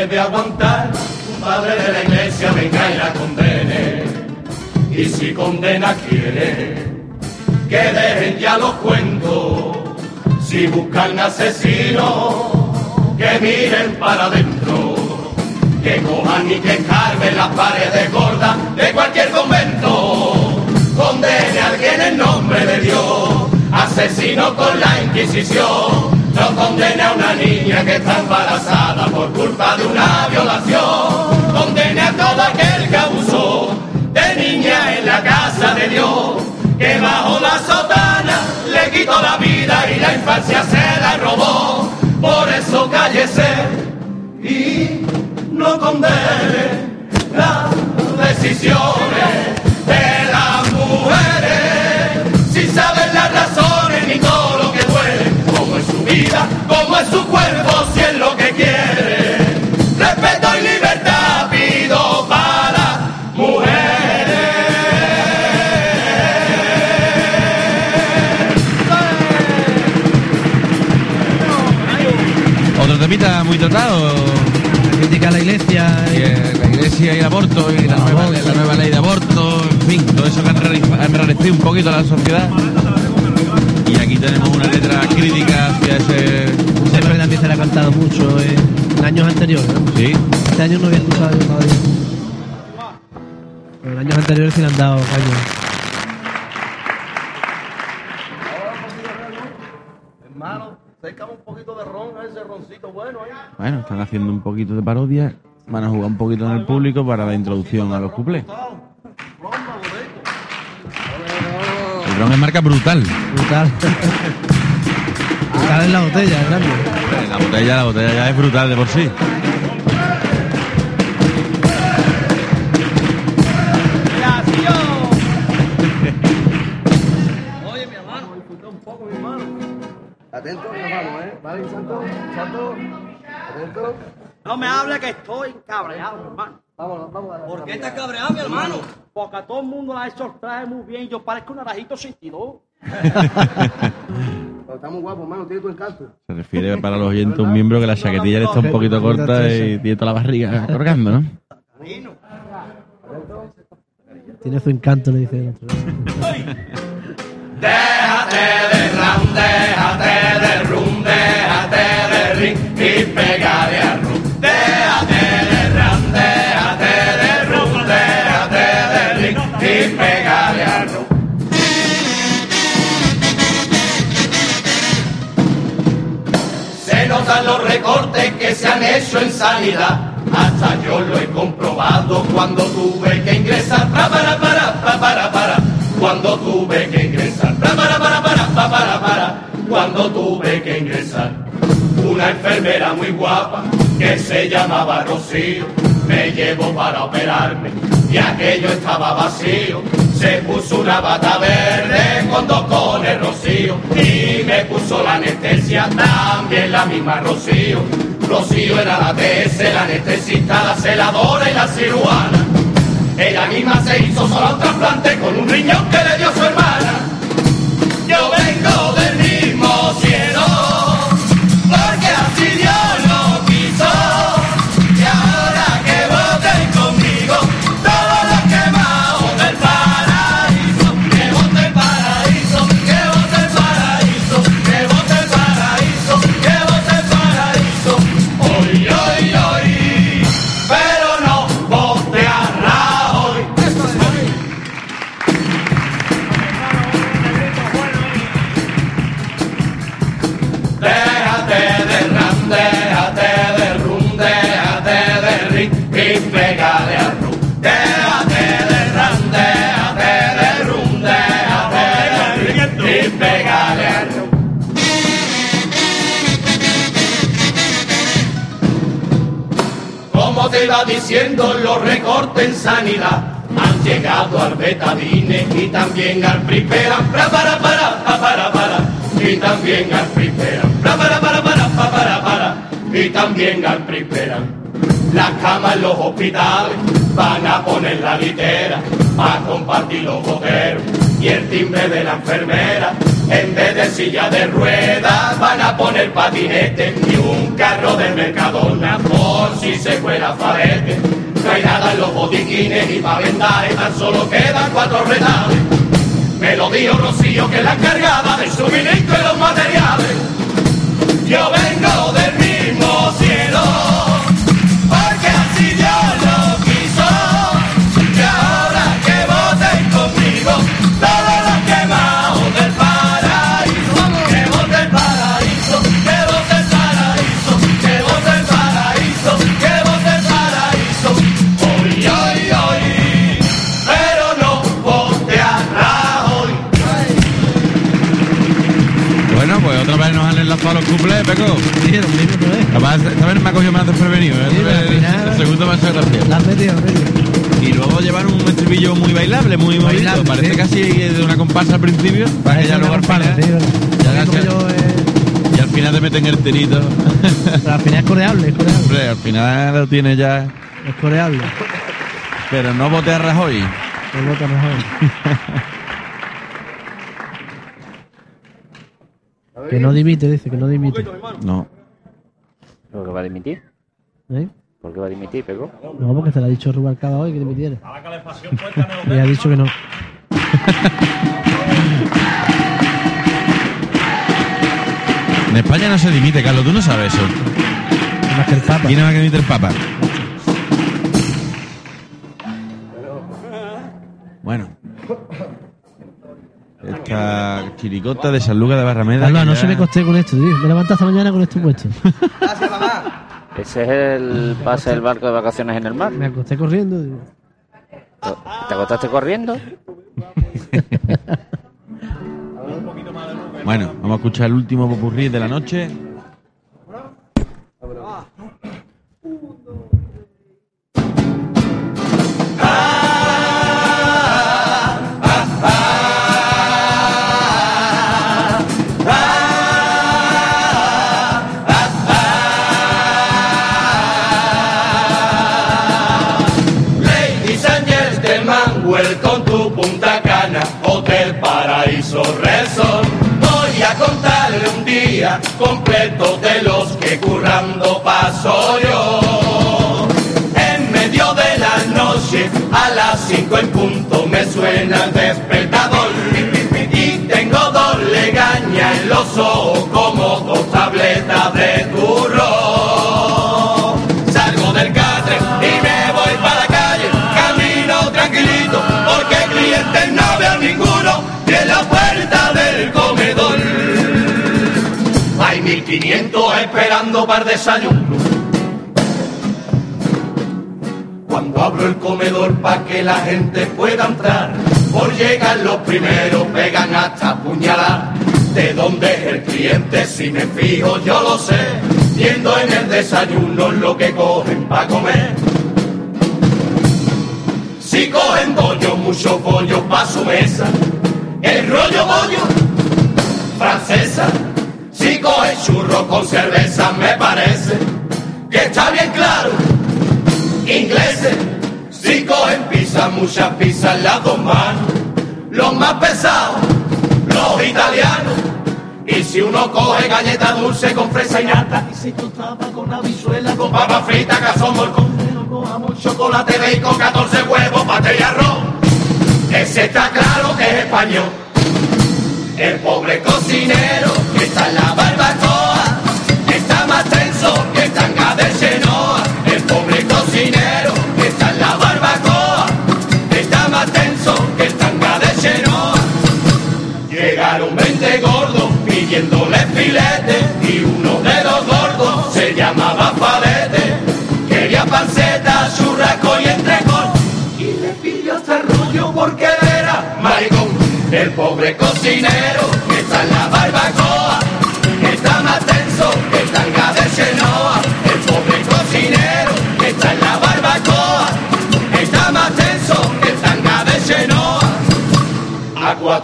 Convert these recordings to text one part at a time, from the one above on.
debe aguantar. Un padre de la iglesia venga y la condene. Y si condena quiere que dejen ya los cuentos, si buscan asesinos que miren para adentro, que cojan y que carven las paredes gordas de cualquier convento, condene a alguien en nombre de Dios, asesino con la Inquisición, no condene a una niña que está embarazada por culpa de una violación, condene a todo aquel que abusó de niña en la casa de Dios, que bajo la sotana le quitó la vida y la infancia se la robó, por eso cállese y no condene las decisiones de las mujeres, si saben las razones vida, cómo es su cuerpo, si es lo que quiere. Respeto y libertad pido para Otro temita muy tratado. Critica a la iglesia. Y, eh, la iglesia y el aborto y la nueva, la nueva ley de aborto, en fin, todo eso que ha enrare- ha enrarecido un poquito a la sociedad. Y aquí tenemos una letra crítica hacia ese. Siempre también se le ha cantado mucho eh, en años anteriores. ¿no? Sí, Este año no había escuchado yo todavía. Pero en años anteriores sí le han dado caño. Hermano, sécame un poquito de ron a ese roncito bueno ahí. bueno, están haciendo un poquito de parodia. Van a jugar un poquito en el público para la introducción a los cuplés. Ron es marca brutal. Brutal. Brutal en la botella, grande. La botella, la botella ya es brutal de por sí. Atento, nos vamos, ¿eh? Vale, Santo, Santo, atento. No me hable que estoy cabreado, hermano. Vámonos. ¿Por qué estás cabreado, mi hermano? Porque a todo el mundo la ha hecho trae muy bien. Yo parezco un arajito 62. Pero estamos guapos, hermano, tiene tu encanto. Se refiere para los oyentes un miembro que la chaquetilla le está un poquito corta y tiene toda la barriga colgando, ¿no? Tiene su encanto, le dice el otro. Déjate de ram, déjate de rum, déjate de ring y pégale al rum. Déjate recortes que se han hecho en sanidad. Hasta yo lo he comprobado cuando tuve que ingresar. Pa, para, para, pa, para, para. Cuando tuve que ingresar. Pa, para, para, para, pa, para, para. Cuando tuve que ingresar. Una enfermera muy guapa que se llamaba Rocío me llevó para operarme y aquello estaba vacío. Se puso una bata verde con dos cones Rocío y me puso la anestesia también la misma Rocío. Rocío era la TS, la anestesista, la celadora y la cirujana. Ella misma se hizo solo un trasplante con un riñón que le dio su hermana. Diciendo los recortes en sanidad. Han llegado al betadine y también al priperan, para para para pa, para para y también al priperan, para para para para pa, para para y también al priperan. Las camas en los hospitales van a poner la litera a compartir los boteros y el timbre de la enfermera en vez de silla de ruedas van a poner patinete y un carro de Mercadona por si se fuera farete. No hay nada en los botiquines y para tan solo quedan cuatro retales. Me lo dijo Rocío que la encargada del suministro y los materiales. Yo vengo del mismo cielo, enlazado los cuplés, Peco. Sí, lo mismo otra vez. Capaz, esta vez me ha cogido más desprevenido. ¿eh? Sí, final- el segundo me ha hecho gracia. La has metido. Y luego llevar un estribillo muy bailable, muy. Bailable, Parece sí. casi de una comparsa al principio. Para que ya luego yo, eh, y al final te meten el tirito. pero al final es coreable, es coreable. Hombre, al final lo tiene ya. Es coreable. Pero no vote a Rajoy. El voto mejor. Que no dimite, dice, que no dimite. No. ¿Por qué va a dimitir? ¿Eh? ¿Por qué va a dimitir, Pego? No, porque se le ha dicho Rubalcaba hoy que dimitiera. Y ha dicho que no. En España no se dimite, Carlos. Tú no sabes eso. Más que el Papa. ¿Quién es más que dimite el Papa? Bueno. Esta chiricota de San Lucas de Barrameda. Carlos, no ya- se me costé con esto, tío. Me levanto esta mañana con esto puesto. Ese es el pase del barco de vacaciones en el mar. Me acosté corriendo. digo. ¿Te acostaste corriendo? Bueno, vamos a escuchar el último popurrí de la noche. Resort. Voy a contarle un día completo de los que currando paso yo. En medio de la noche, a las cinco en punto, me suena el despertador. Y tengo dos legañas en los ojos como dos tabletas 500 esperando para el desayuno. Cuando abro el comedor para que la gente pueda entrar, por llegar los primeros pegan hasta puñalar. De dónde es el cliente, si me fijo yo lo sé, viendo en el desayuno lo que cogen para comer. Si cogen bollo, muchos bollos para su mesa, el rollo bollo, francesa si cogen churro con cerveza, me parece que está bien claro ingleses. Si cogen pizza, muchas pizzas en las dos manos. Los más pesados, los italianos. Y si uno coge galleta dulce con fresa y nata, y si tú tapas con habichuela, con papa frita, cazón, morcón, cojamos chocolate, bacon, 14 huevos, pate y arroz. Ese está claro que es español. El pobre cocinero en la barbacoa está más tenso que tanga de Chenoa. El pobre cocinero está en la barbacoa está más tenso que tanga de Chenoa. Llegaron 20 gordos pidiéndole filete y uno de los gordos se llamaba Falete. Quería panceta, churrasco y entrecón y le pidió rollo porque era maricón. El pobre cocinero está en la barbacoa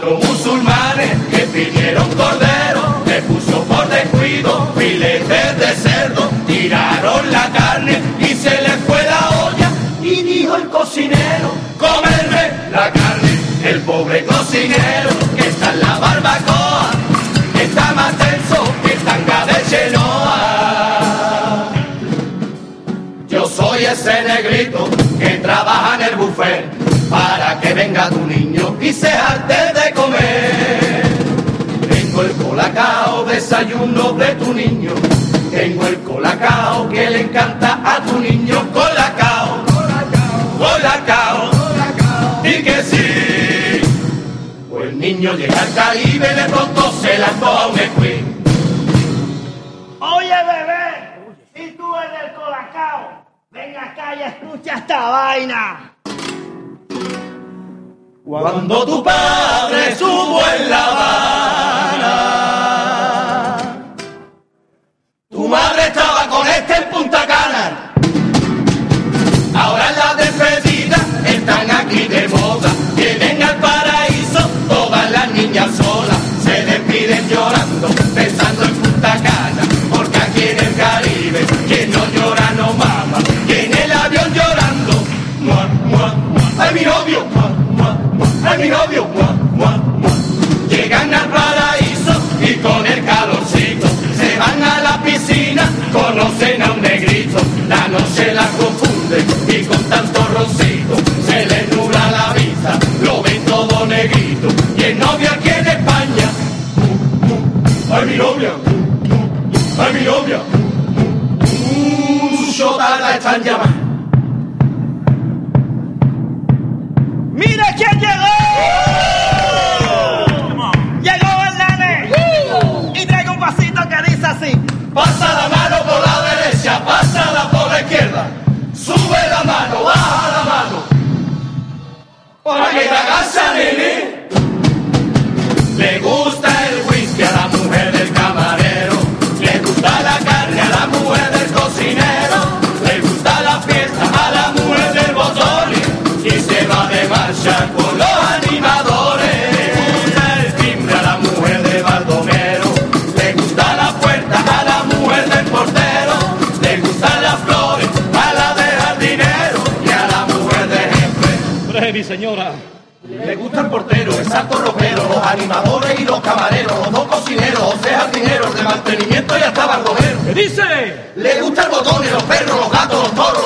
cuatro musulmanes que pidieron cordero, le puso por descuido filetes de cerdo, tiraron la carne y se le fue la olla y dijo el cocinero, comerme la carne, el pobre cocinero que está en la barbacoa, está más tenso que tanga de Genoa. Yo soy ese negrito que trabaja en el buffet para que venga tu niño y se arte de colacao, desayuno de tu niño. Tengo el colacao que le encanta a tu niño. Colacao, colacao, colacao, y que sí. Pues el niño llega al Caribe, de pronto se la a un escuí. Oye, bebé, si tú eres el colacao, ven acá y escucha esta vaina. Cuando tu padre subo en la se le nubla la vista, lo ven todo negrito, y el novia aquí en España. ¡Ay, mi novia! ¡Ay, mi novia! ¡Uh, yo la están llamando! 给大家新恋恋 mi señora. Le gusta el portero, el santo ropero, los animadores y los camareros, los dos cocineros, José jardineros, el de mantenimiento y hasta barbero. ¿Qué dice? Le gusta el botón y los perros, los gatos, los toros.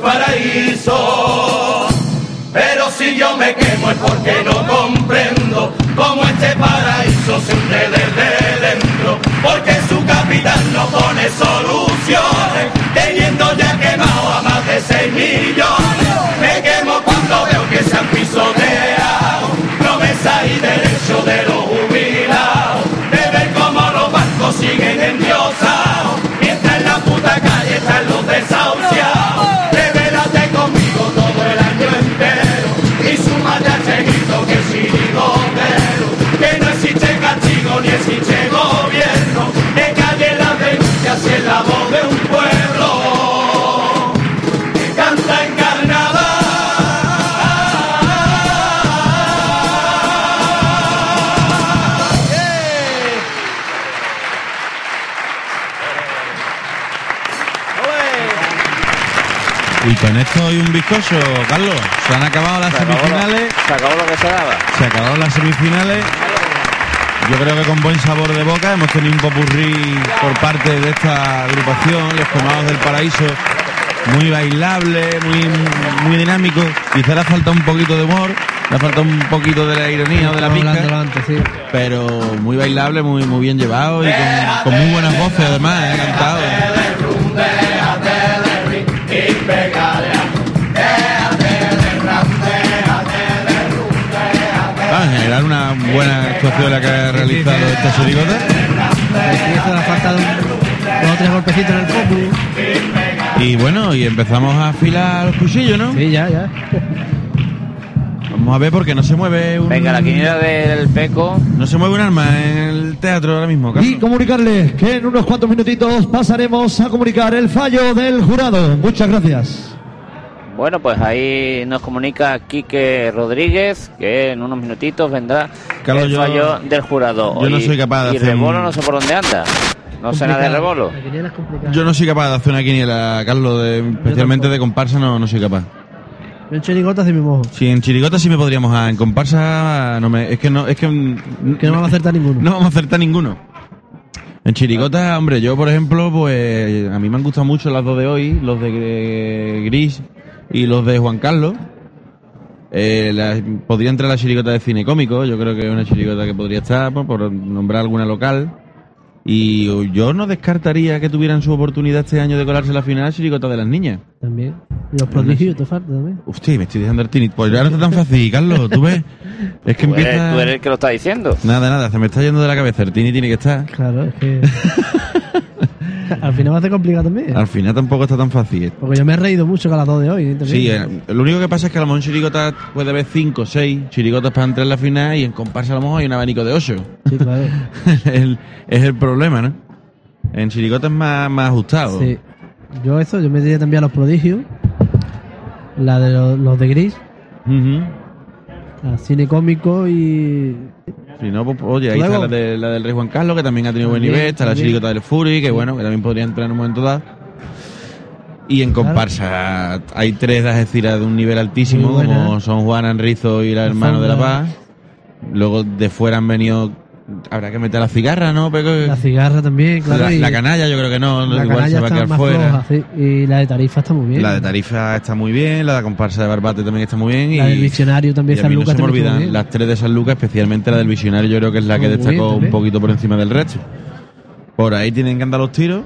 paraíso. Pero si yo me quemo es porque no comprendo cómo este paraíso se hunde desde dentro, porque su capital no pone soluciones con esto hay un bizcocho, Carlos. Se han acabado las Se acabó, lo, semifinales. se acabó lo que se daba. Se acabaron las semifinales. Yo creo que con buen sabor de boca hemos tenido un popurrí por parte de esta agrupación, los quemados del paraíso, muy bailable, muy, muy dinámico. Quizá le falta un poquito de humor, le falta un poquito de la ironía o de la hablándolo antes, sí. pero muy bailable, muy, muy bien llevado y con, con muy buenas voces además, eh, cantado. Buena actuación la que ha realizado esta chirigota. Aquí esto le falta un- dos o tres golpecitos en el. Y bueno, y empezamos a afilar los cuchillos, ¿no? Sí, ya, ya. Vamos a ver porque no se mueve un... Venga, la quiniela del Peco. No se mueve un arma en el teatro ahora mismo, Y Carlos. comunicarle que en unos cuantos minutitos pasaremos a comunicar el fallo del jurado. Muchas gracias. Bueno, pues ahí nos comunica Quique Rodríguez que en unos minutitos vendrá Carlos, el yo- fallo del jurado. yo no Y- soy capaz de Y hacer Rebolo un- no sé por dónde anda. No sé nada de. Rebolo. Yo no soy capaz de hacer una quiniela, Carlos, de- especialmente de comparsa no, no soy capaz. Yo en chirigotas sí me mojo. Si en chirigota sí me podríamos, en comparsa no me, es que no, es que Que no vamos a acertar ninguno. no vamos a acertar ninguno. En chirigota, hombre, yo por ejemplo, pues a mí me han gustado mucho las dos de hoy, los de eh, Gris y los de Juan Carlos. Eh, la- podría entrar la chirigota de cine cómico, yo creo que es una chirigota que podría estar, pues, por nombrar alguna local. Y yo no descartaría que tuvieran su oportunidad este año de colarse a la final chirigota de las niñas. También. Y los prodigios te falta también. Hostia, me estoy dejando el tinit. Pues ya no está tan fácil, Carlos, tú ves. Es que Tú eres, empieza... tú eres el que lo está diciendo. Nada, nada, se me está yendo de la cabeza. El tini tiene que estar. Claro, es que. Al final va a ser complicado también. Al final tampoco está tan fácil. Porque yo me he reído mucho con las dos de hoy. ¿eh? Sí, eh, lo único que pasa es que a lo mejor en chirigotas puede haber 5 o 6 chirigotas para entrar en la final y en comparsa a lo mejor hay un abanico de 8. Sí, claro. el, es el problema, ¿no? En chirigotas es más, más ajustado. Sí. Yo eso, yo me diría también a los prodigios. La de los, los de gris. A cine cómico y. Si no, pues, oye, ahí Luego- está la, de- la del Rey Juan Carlos, que también ha tenido buen nivel. Está la también. chirigota del Fury, que bueno, que también podría entrar en un momento dado. Y en comparsa hay tres de Algeciras de un nivel altísimo, como son Juan Enrizo y la hermano de la. Paz. Luego de fuera han venido. Habrá que meter la cigarra, ¿no? La cigarra también, claro. la, canalla, yo creo que no, la igual se va a quedar más fuera. floja, sí. Y la de tarifa está muy bien. La de Tarifa está muy bien, la de comparsa de Barbate también está muy bien. La y, del Visionario también, y San mí no Lucas se me olvidan las tres de San Lucas, especialmente la del Visionario, yo creo que es la que bien destacó un poquito por encima del resto. Por ahí tienen que andar los tiros.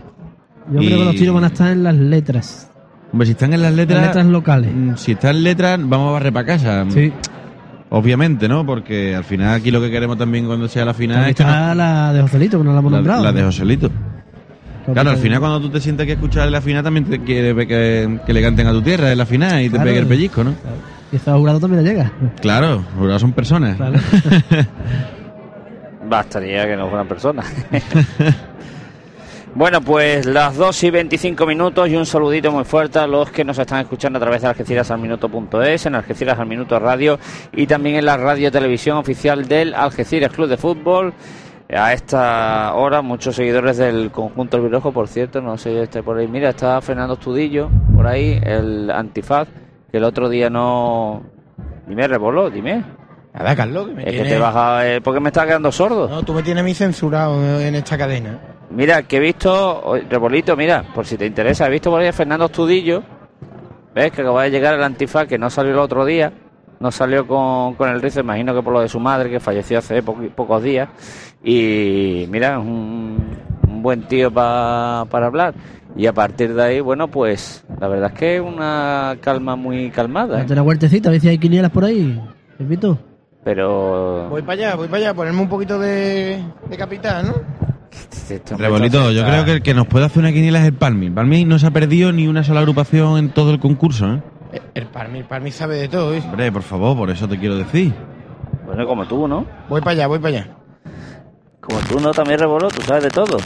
Yo creo que los tiros van a estar en las letras. Hombre, si están en las letras. Las letras locales. mm, Si están en letras, vamos a barrer para casa. Sí. Obviamente, ¿no? Porque al final aquí lo que queremos también cuando sea la final También es que está no- la de Joselito, que no la hemos la, nombrado. la de Joselito. Claro, al te- final cuando tú te sientes que escuchar en la final también te quiere ver que, que le canten a tu tierra en la final y te Claro. pegue el pellizco, ¿no? Y ese jurado también le llega. Claro, porque son personas. Claro. Bastaría que no fueran personas. bueno, pues las 2 y 25 minutos y un saludito muy fuerte a los que nos están escuchando a través de algecirasalminuto.es, en Algeciras al Minuto Radio y también en la radio televisión oficial del Algeciras Club de Fútbol. A esta hora, muchos seguidores del conjunto El Virojo, por cierto, no sé si está por ahí. Mira, está Fernando Estudillo por ahí, el antifaz, que el otro día no. Dime, revoló, dime. Nada, Carlos, que me Es que te baja. eh, ¿Por qué me estás quedando sordo? No, tú me tienes a mí censurado en esta cadena. Mira, que he visto, Rebolito, mira, por si te interesa, he visto por ahí a Fernando Estudillo, ves que acaba de llegar el antifaz que no salió el otro día, no salió con, con el rizo, imagino que por lo de su madre, que falleció hace po- pocos días, y mira, es un, un buen tío pa- para hablar. Y a partir de ahí, bueno, pues la verdad es que es una calma muy calmada, ¿eh? Date una vueltecita, a ver si hay quinielas por ahí. ¿Te invito? pero... Voy para allá, voy para allá, ponerme un poquito de, de capitán, ¿no? Rebolito, yo creo que el que nos puede hacer una quiniela es el Palmi. Palmi no se ha perdido ni una sola agrupación en todo el concurso, ¿eh? El, el Parmi, el Parmi sabe de todo, ¿eh? Hombre, por favor, por eso te quiero decir. Bueno, como tú, ¿no? Voy para allá, voy para allá. Como tú no también revoló, tú sabes de todo.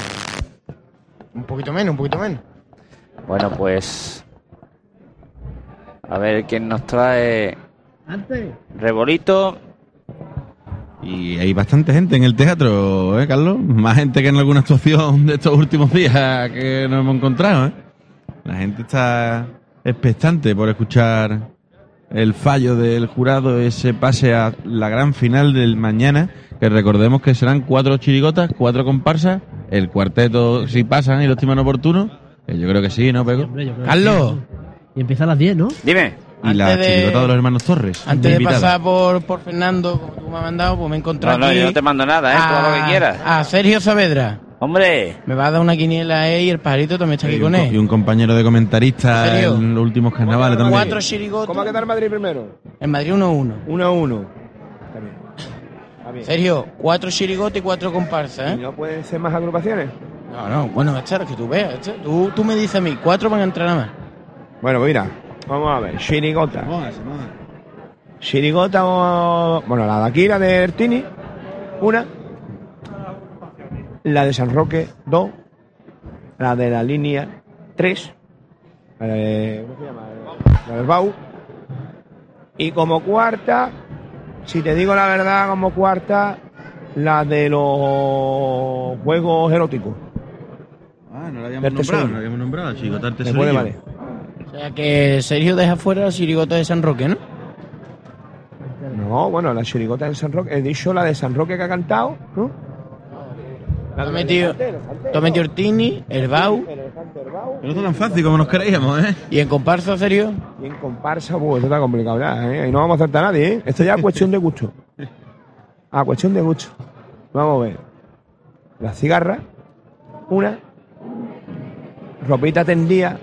Un poquito menos, un poquito menos. Bueno, pues. A ver quién nos trae. Antes. Rebolito. Y hay bastante gente en el teatro, ¿eh, Carlos? Más gente que en alguna actuación de estos últimos días que nos hemos encontrado, ¿eh? La gente está expectante por escuchar el fallo del jurado, ese pase a la gran final del mañana, que recordemos que serán cuatro chirigotas, cuatro comparsas, el cuarteto si pasan y lo estiman oportuno, que yo creo que sí, ¿no, Pego? Hombre, que Carlos. sí. Y empieza a las 10, ¿no? Dime. Y la Antes de- chirigota de los hermanos Torres. Antes de pasar por, por Fernando, como tú me has mandado, pues me he encontrado No, no, aquí yo no te mando nada, ¿eh? Tú haz lo que a- quieras. A Sergio Saavedra. Hombre, Me va a dar una quiniela eh, y el pajarito también está aquí Y con co- y él. un compañero de comentarista ¿En los últimos carnavales también. Cuatro chirigotas. ¿Cómo ha quedado el Madrid primero? En Madrid 1-1. 1 a 1. Está bien. Está bien. Sergio, cuatro chirigotas y cuatro comparsas, ¿Y ¿eh? no pueden ser más agrupaciones? No, no, bueno, echar, que tú veas. Tú, tú me dices a mí, cuatro van a entrar nada más. Bueno, pues mira, vamos a ver. Chirigota. Chirigota, o- bueno, la de aquí, la de Ertini, una. La de San Roque, dos. La de la línea, tres. La de, ¿cómo se llama? La del Bau. Y como cuarta, si te digo la verdad, como cuarta, la de los juegos eróticos. Ah, no la habíamos nombrado, no la habíamos nombrado, del Me puede valer. O sea que Sergio deja fuera la chirigota de San Roque, ¿no? No, bueno, la chirigota de San Roque. He dicho la de San Roque que ha cantado, ¿no? Tú has metido, tú metido Ortini, el Bau no es tan fácil como nos creíamos, ¿eh? y en comparsa, Sergio. Y en comparsa, pues esto está complicado ya, ¿eh? Ahí no vamos a acertar a nadie, ¿eh? Esto ya es cuestión de gusto. Ah, cuestión de gusto. Vamos a ver. La cigarra, una. Ropita tendida,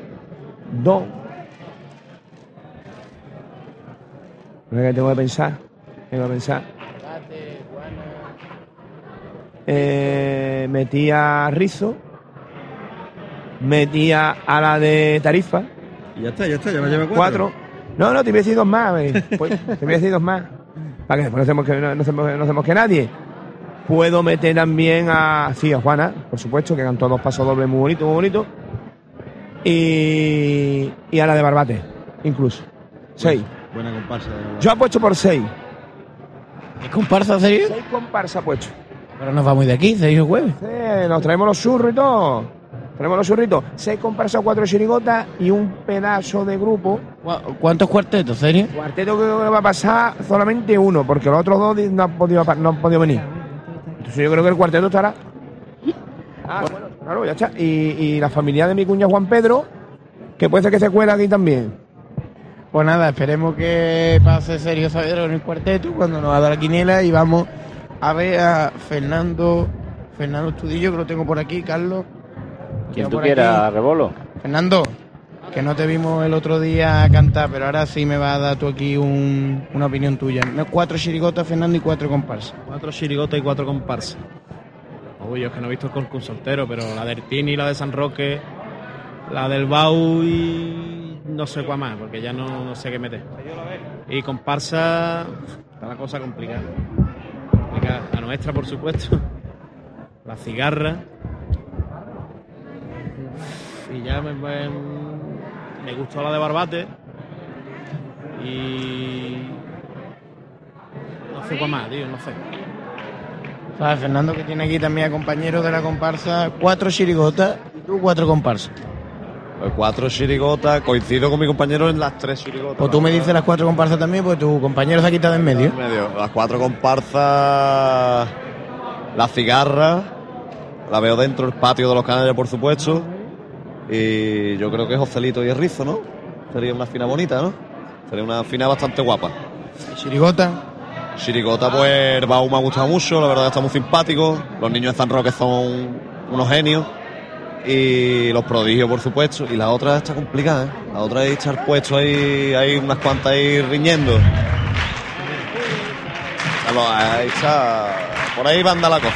dos. Que tengo que pensar. Tengo que pensar. Eh, metía rizo. Metía a la de tarifa. Y ya está, ya está, ya me lleva Cuatro. No, no, te voy a decir dos más. eh. Pues, te voy a decir dos más. Para que después no hacemos que, no, no hacemos, no hacemos que nadie. Puedo meter también a, sí, a Juana, por supuesto, que cantó dos pasos dobles muy bonitos, muy bonitos. Y, y a la de Barbate, incluso. Seis. Buena comparsa. de verdad. Yo apuesto por seis. ¿Es comparsa, Sergio? Seis comparsas apuesto. Pero nos vamos de aquí, Sergio Jueves. Sí, nos traemos los churros y todo. Traemos los churritos. Seis comparsas, cuatro chirigotas y un pedazo de grupo. ¿Cu- ¿Cuántos cuartetos, Sergio? Cuarteto que va a pasar solamente uno, porque los otros dos no han podido, no han podido venir. Entonces yo creo que el cuarteto estará. Ah, bueno, claro, ya está. Y, y la familia de mi cuña Juan Pedro, que puede ser que se cuela aquí también. Pues nada, esperemos que pase Sergio Saavedra en el cuarteto cuando nos haga la quiniela y vamos a ver a Fernando Fernando Estudillo, que lo tengo por aquí, Carlos. quien tú quieras. Rebolo. Fernando, que no te vimos el otro día cantar, pero ahora sí me va a dar tú aquí un- una opinión tuya. No, Cuatro chirigotas, Fernando, y cuatro comparsas. Cuatro chirigotas y cuatro comparsas. Uy, yo es que no he visto el concurso entero, pero la del Tini, la de San Roque, la del Bau y no sé cuál más, porque ya no, no sé qué meter. Y comparsa, está la cosa complicada. La nuestra, por supuesto. La cigarra. Y ya me, me, me gustó la de Barbate. Y... No sé cuál más, tío, no sé. ¿Sabes? Fernando, que tiene aquí también a compañeros de la comparsa, cuatro chirigotas y tú cuatro comparsas. Cuatro chirigotas, coincido con mi compañero en las tres chirigotas. Pues tú me dices las cuatro comparsas también, pues tu compañero se ha quitado en medio. En medio. Las cuatro comparsas, la cigarra, la veo dentro del patio de los canales, por supuesto. Y yo creo que Joselito y el Rizo, ¿no? Sería una fina bonita, ¿no? Sería una fina bastante guapa. Chirigota. Chirigota, pues el Bau me ha gustado mucho, la verdad está muy simpático. Los niños de San Roque son unos genios. Y los prodigios, por supuesto. Y la otra está complicada, ¿eh? La otra es echar puesto ahí, hay unas cuantas ahí riñendo. Vamos, ahí está. Por ahí va a andar la cosa.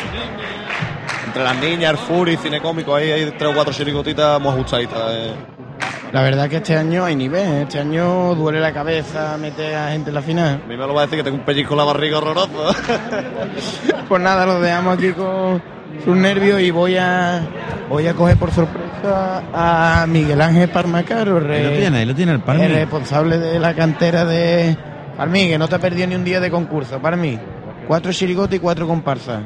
Entre las niñas, el Fury, cine cómico, ahí hay tres o cuatro chirigotitas muy ajustaditas. eh. La verdad que este año hay nivel, ¿eh? este año duele la cabeza meter a gente en la final. A mí me lo va a decir que tengo un pellizco en la barriga horroroso. Pues nada, lo dejamos aquí con sus nervios y voy a voy a coger por sorpresa a Miguel Ángel Parmacaro, el, Ahí lo tiene, ahí lo tiene el Parmi. el responsable de la cantera de Parmí, que no te ha perdido ni un día de concurso. Parmí, cuatro chirigotas y cuatro comparsas.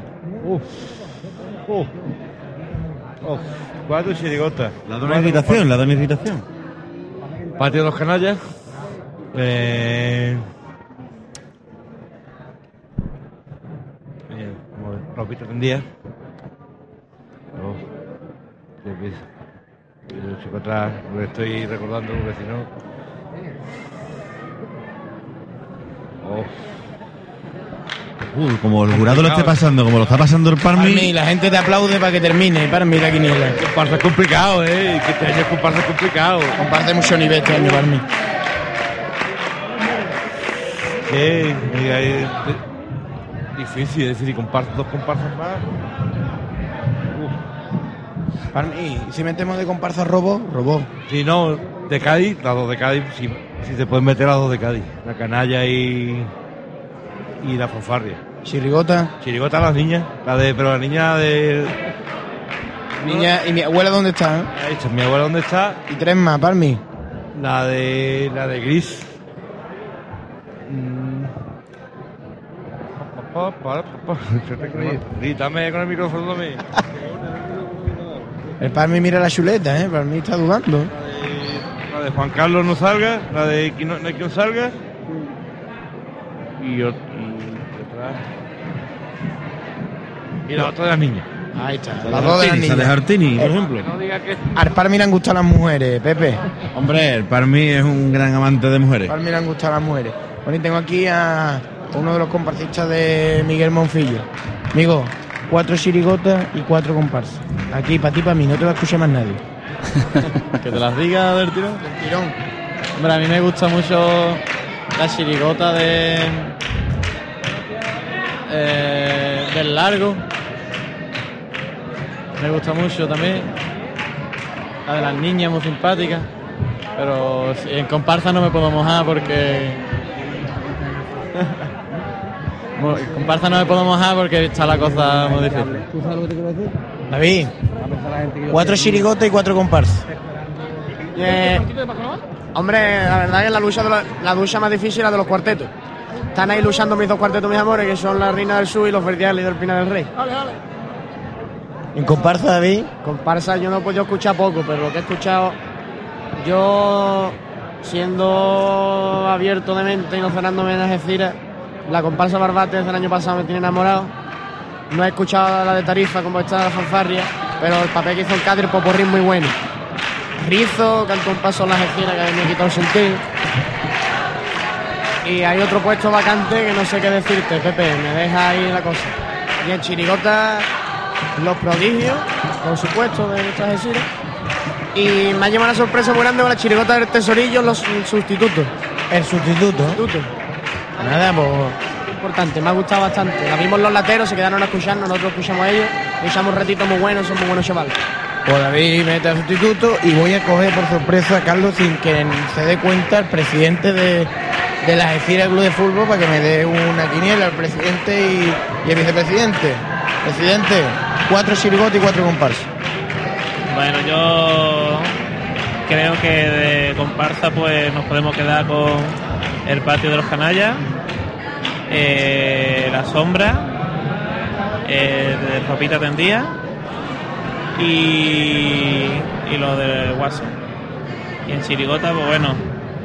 cuatro chirigotas. La da una irritación, la da una irritación. Patio de los Canallas. Eh, eh, ropita tendida. Oh, qué pieza. Y el chico atrás, lo estoy recordando, porque si no. Oh. Uh, como el jurado lo esté pasando, como lo está pasando el Parmi. Parmi, la gente te aplaude para que termine, Parmi, la quiniela. Comparsa es complicado, ¿eh? Que este año es comparsa es complicado. Comparsa de mucho nivel este año, Parmi. Ahí es difícil, es decir, y comparsa, dos comparsas más. Parmi, ¿y si metemos de comparsa robo? Robó. Si no, de Cádiz, las dos de Cádiz, si, si se pueden meter las dos de Cádiz. La canalla y, y la fanfarria. Chirigota. Chirigota las niñas, la de, pero la niña de. Niña, ¿y mi abuela dónde está? eh? Ahí está, mi abuela dónde está, Y tres más, Parmi. la de. la de Gris. Mm. Grítame con el micrófono también. El Parmi mira la chuleta, ¿eh? Parmi está dudando. La de Juan Carlos no salga, la de que no, quien salga. Y, ot- y detrás. Y la otra de las niñas. Ahí está, las dos de las de niñas. Artini, por ejemplo. Al Parmi le han gustado las mujeres, Pepe. Hombre, el Parmi es un gran amante de mujeres. Al Parmi le han gustado las mujeres. Bueno, y tengo aquí a uno de los comparsistas de Miguel Monfillo. Amigo, cuatro chirigotas y cuatro comparsas. Aquí, para ti, para mí, no te va a escuchar más nadie. Que te las diga del tirón. Tirón. Hombre, a mí me gusta mucho la chirigota de. eh, del largo. Me gusta mucho también. La de las niñas, muy simpática. Pero en comparsa no me puedo mojar porque. En comparsa no me puedo mojar porque está la cosa muy difícil. ¿Tú sabes lo que te quiero decir? David, cuatro sé. chirigotas y cuatro comparsas. Eh, hombre, la verdad que la lucha, de la, la lucha más difícil es la de los cuartetos. Están ahí luchando mis dos cuartetos, mis amores, que son la Reina del Sur y los Verdiales y del Pina del Rey. En comparsa, David, Comparsa yo no he podido escuchar poco, pero lo que he escuchado, yo siendo abierto de mente y no cerrándome en Algeciras, la comparsa Barbate desde el año pasado me tiene enamorado. No he escuchado la de Tarifa como está la fanfarria, pero el papel que hizo el Cádiz, Poporri es muy bueno. Rizo, cantó un paso en la Algeciras que me quitado el sentido. Y hay otro puesto vacante que no sé qué decirte, Pepe, me deja ahí la cosa. Y en Chirigota, los prodigios, por supuesto, de nuestras Algeciras. Y me ha llevado una sorpresa muy grande con la Chirigota del Tesorillo, los sustitutos. el sustituto. Sustitutos. Nada, pues Importante, me ha gustado bastante. La vimos los lateros, se quedaron a escucharnos, nosotros escuchamos a ellos. Escuchamos un ratito muy bueno, son muy buenos chavales. Pues David mete al sustituto y voy a coger por sorpresa a Carlos sin que se dé cuenta el presidente de, de la Algeciras Club de Fútbol para que me dé una quiniela, el presidente y, y el vicepresidente. Presidente, cuatro chirigotes y cuatro comparsas. Bueno, yo creo que de comparsa pues nos podemos quedar con el patio de los canallas, eh, la sombra, eh, de ropita tendida y, y lo de Watson. Y en Chirigota, pues bueno.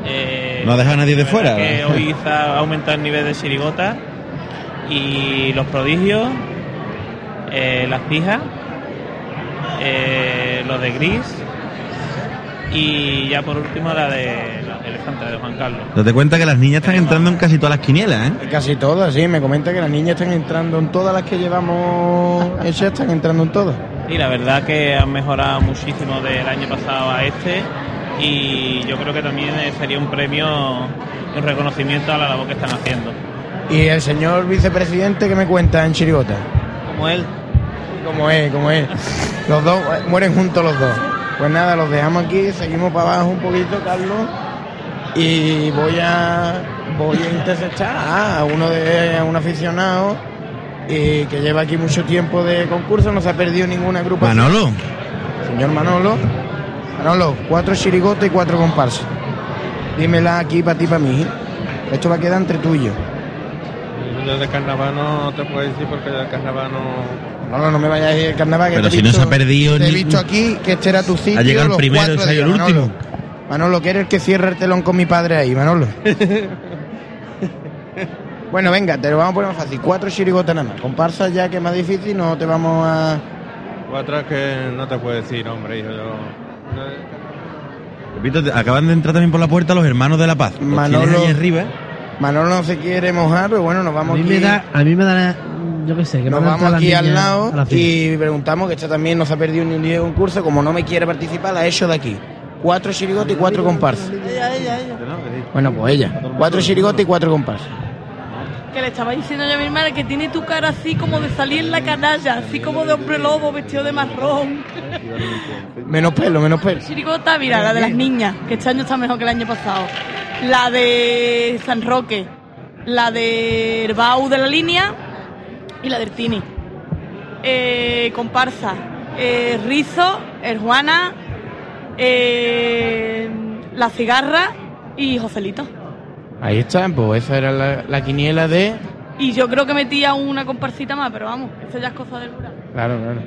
eh, No ha dejado a nadie de fuera. Que hoy ha aumentado el nivel de Chirigota y los prodigios, eh, las pijas, eh, lo de Gris y ya por último la de la de Elefante, la de Juan Carlos. Date cuenta que las niñas están entrando en casi todas las quinielas, ¿eh? Casi todas, sí, me comenta que las niñas están entrando en todas las que llevamos hechas, están entrando en todas. Y la verdad que han mejorado muchísimo del año pasado a este y yo creo que también eh, sería un premio un reconocimiento a la labor que están haciendo. Y el señor vicepresidente que me cuenta en Chirigota. Como él. Como es, como es. Los dos eh, mueren juntos los dos. Pues nada, los dejamos aquí, seguimos para abajo un poquito, Carlos. Y voy a voy a interceptar a uno de a un aficionado y que lleva aquí mucho tiempo de concurso, no se ha perdido ninguna agrupación. Manolo. Señor Manolo. Manolo, cuatro chirigotes y cuatro comparsas. Dímela aquí para ti, para mí. Esto va a quedar entre tú y yo. Yo de carnaval no te puedo decir porque del carnaval no. No, no, no me vayas a ir al carnaval. Que Pero si no se ha perdido Te he ni- visto aquí que este era tu sitio. Ha llegado el primero el días, Manolo. Manolo, que eres el que cierra el telón con mi padre ahí, Manolo. bueno, venga, te lo vamos a poner más fácil. Cuatro chirigotas nada más. Comparsa ya que es más difícil, no te vamos a... Cuatro es que no te puedo decir, hombre, hijo. Yo... Repito, acaban de entrar también por la puerta los hermanos de la paz. Manolo- ahí arriba. Manolo no se quiere mojar, pero bueno, nos A vamos mí aquí... me da, a mí me da, yo qué sé, que Nos me vamos aquí al lado la y preguntamos que esta también no se ha perdido ni un día de concurso, como no me quiere participar, la he hecho de aquí. Cuatro chirigotes y cuatro comparsas. Bueno, pues ella. Cuatro chirigotes y cuatro comparsas. Que le estaba diciendo yo a mi hermana que tiene tu cara así como de salir en la canalla, así como de hombre lobo vestido de marrón. Menos pelo, menos pelo. Chirigota, mira, la de las niñas, que este año está mejor que el año pasado. La de San Roque, la de Herbau de la línea y la del Tini. Eh, comparsa, eh, Rizo, Erjuana, eh, La Cigarra y Joselito. Ahí está, pues esa era la, la quiniela de... Y yo creo que metía una comparsita más, pero vamos, eso ya es cosa del jurado. Claro, claro.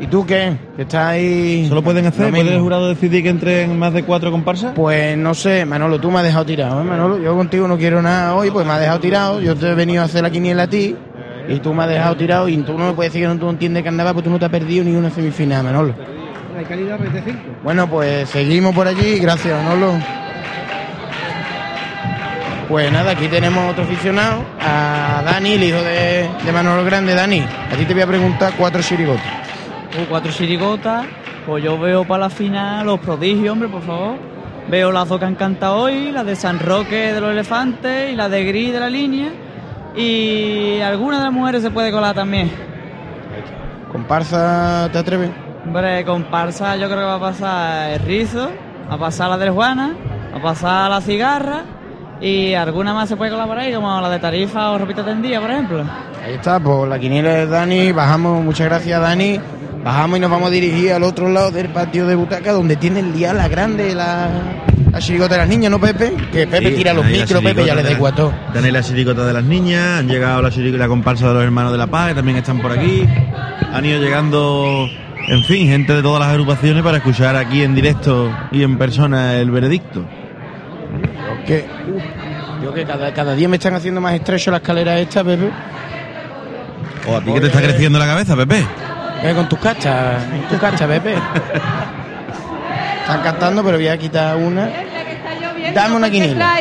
¿Y tú qué? Que estás ahí... ¿Solo pueden hacer? ¿Puede el jurado decidir que entren más de cuatro comparsas? Pues no sé, Manolo, tú me has dejado tirado, ¿eh, Manolo? Yo contigo no quiero nada hoy, pues me has dejado tirado. Yo te he venido a hacer la quiniela a ti y tú me has dejado tirado y tú no me puedes decir que no tú entiendes carnaval, pues tú no te has perdido ni una semifinal, Manolo. La calidad 25. Bueno, pues seguimos por allí, gracias, Manolo. Pues nada, aquí tenemos otro aficionado, a Dani, el hijo de, de Manolo Grande. Dani, a ti te voy a preguntar cuatro chirigotes. Uh, cuatro chirigotas. Pues yo veo para la final los prodigios, hombre, por favor. Veo las dos que han cantado hoy, la de San Roque de los elefantes y la de Gris de la línea. Y alguna de las mujeres se puede colar también. Comparsa, ¿te atreves? Hombre, comparsa yo creo que va a pasar el rizo, va a pasar la del Juana, va a pasar la cigarra y alguna más se puede colar por ahí, como la de Tarifa o Ropita Tendía, por ejemplo. Ahí está, pues la quiniela de Dani, bajamos, muchas gracias Dani, bajamos y nos vamos a dirigir al otro lado del patio de butaca donde tiene el día la grande, la, la chirigota de las niñas, ¿no Pepe? Que Pepe Sí, tira los micros, Pepe ya le da de igual todo. la- Tenéis la chiricota de las niñas, han llegado la chiricota y la comparsa de los hermanos de la paz, que también están por aquí. Han ido llegando, en fin, gente de todas las agrupaciones para escuchar aquí en directo y en persona el veredicto. Que, yo que cada, cada día me están haciendo más estrecho la escalera esta, Pepe. ¿O a ti que te está creciendo la cabeza, Pepe? Eh, con tus cachas, con tus cachas, Pepe. Están cantando, pero voy a quitar una. Dame una quiniela.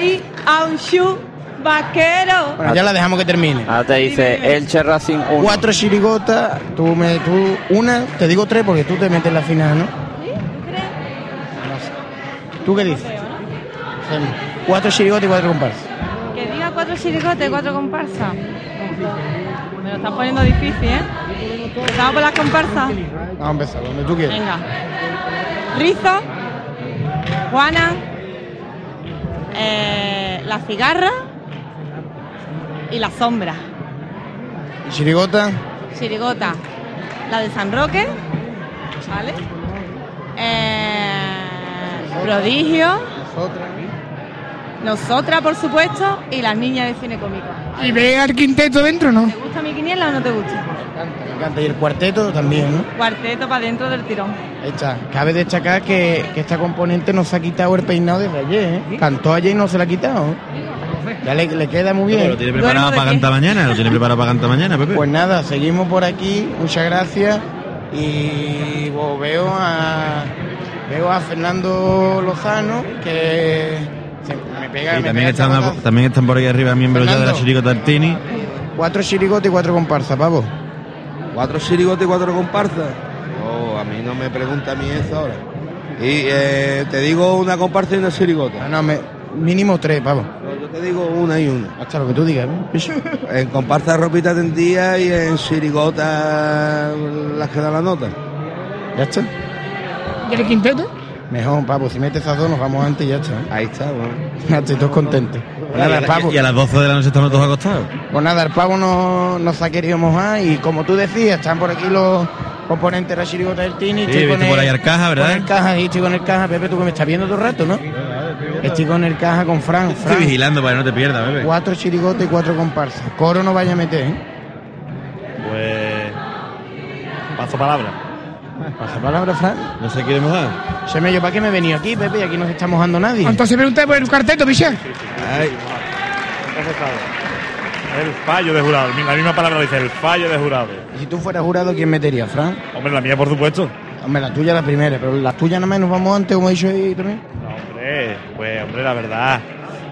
Vaquero. Bueno, ya la dejamos que termine. Ahora te dice Elche Racing 1. Cuatro chirigotas, tú me, tú, una, te digo tres porque tú te metes en la final, ¿no? No sé. ¿Tú qué dices? Hacemos Cuatro chirigotas y cuatro comparsas. Que diga cuatro chiricotes, cuatro comparsas. Me lo estás poniendo difícil, ¿eh? ¿Estamos por las comparsas? Vamos a empezar, donde tú quieras. Venga. Rizo, Juana, eh, la cigarra y la sombra. ¿Y chirigota? Chirigota, la de San Roque, ¿vale? Eh, prodigio, nosotras, por supuesto, y las niñas de cine cómico. ¿Y ve al quinteto dentro, no? ¿Te gusta mi quiniela o no te gusta? Me encanta. Y el cuarteto también, ¿no? Cuarteto para dentro del tirón. Está. Cabe destacar que, que esta componente no se ha quitado el peinado desde ayer, ¿eh? Cantó ayer y no se la ha quitado. Ya le, le queda muy bien. Lo tiene preparado para cantar mañana, lo tiene preparado para cantar mañana, Pepe. Pues nada, seguimos por aquí, muchas gracias. Y pues, veo a veo a Fernando Lozano que se me pega, Y me también pega están, también están por ahí arriba miembros ya de la Fernando. chiricota Artini. Cuatro chirigotes y cuatro comparsas, pavo. ¿Cuatro chirigotes y cuatro comparsas? Oh, a mí no me pregunta a mí eso ahora. Y eh, te digo una comparsa y una chirigota. No, me, mínimo tres, pavo. Yo te digo una y una. Hasta lo que tú digas, En comparsa ropita tendía y en chirigota las que dan la nota. ¿Ya está? ¿Y el quinteto? Mejor, pavo, si metes esas dos nos vamos antes y ya está. ¿eh? Ahí está, bueno. Estoy todos contentos. Pues nada, el pavo. Y a las 12 de la noche estamos todos acostados. Pues nada, el pavo no nos ha querido mojar y como tú decías, están por aquí los componentes de la chirigota del Tini. Sí, viste por ahí al caja, ¿verdad? Con el caja, y estoy con el caja. Pepe, tú que me estás viendo todo el rato, ¿no? Estoy con el caja con Fran. Estoy vigilando para que no te pierdas, Pepe. Cuatro chirigotes y cuatro comparsas. Coro no vaya a meter, ¿eh? Pues. Paso palabra. Pasa palabra, Fran. ¿No se quiere mojar? Se me yo, ¿para qué me he venido aquí, Pepe? Y aquí no se está mojando nadie. Entonces pregunté por el cuarteto, Piché. El fallo de jurado. La misma palabra dice, el fallo de jurado. Y si tú fueras jurado, ¿quién metería, Fran? Hombre, la mía, por supuesto. Hombre, la tuya la primera, pero la tuya nada más nos vamos antes, como he dicho ahí también. Hombre, pues, hombre, la verdad.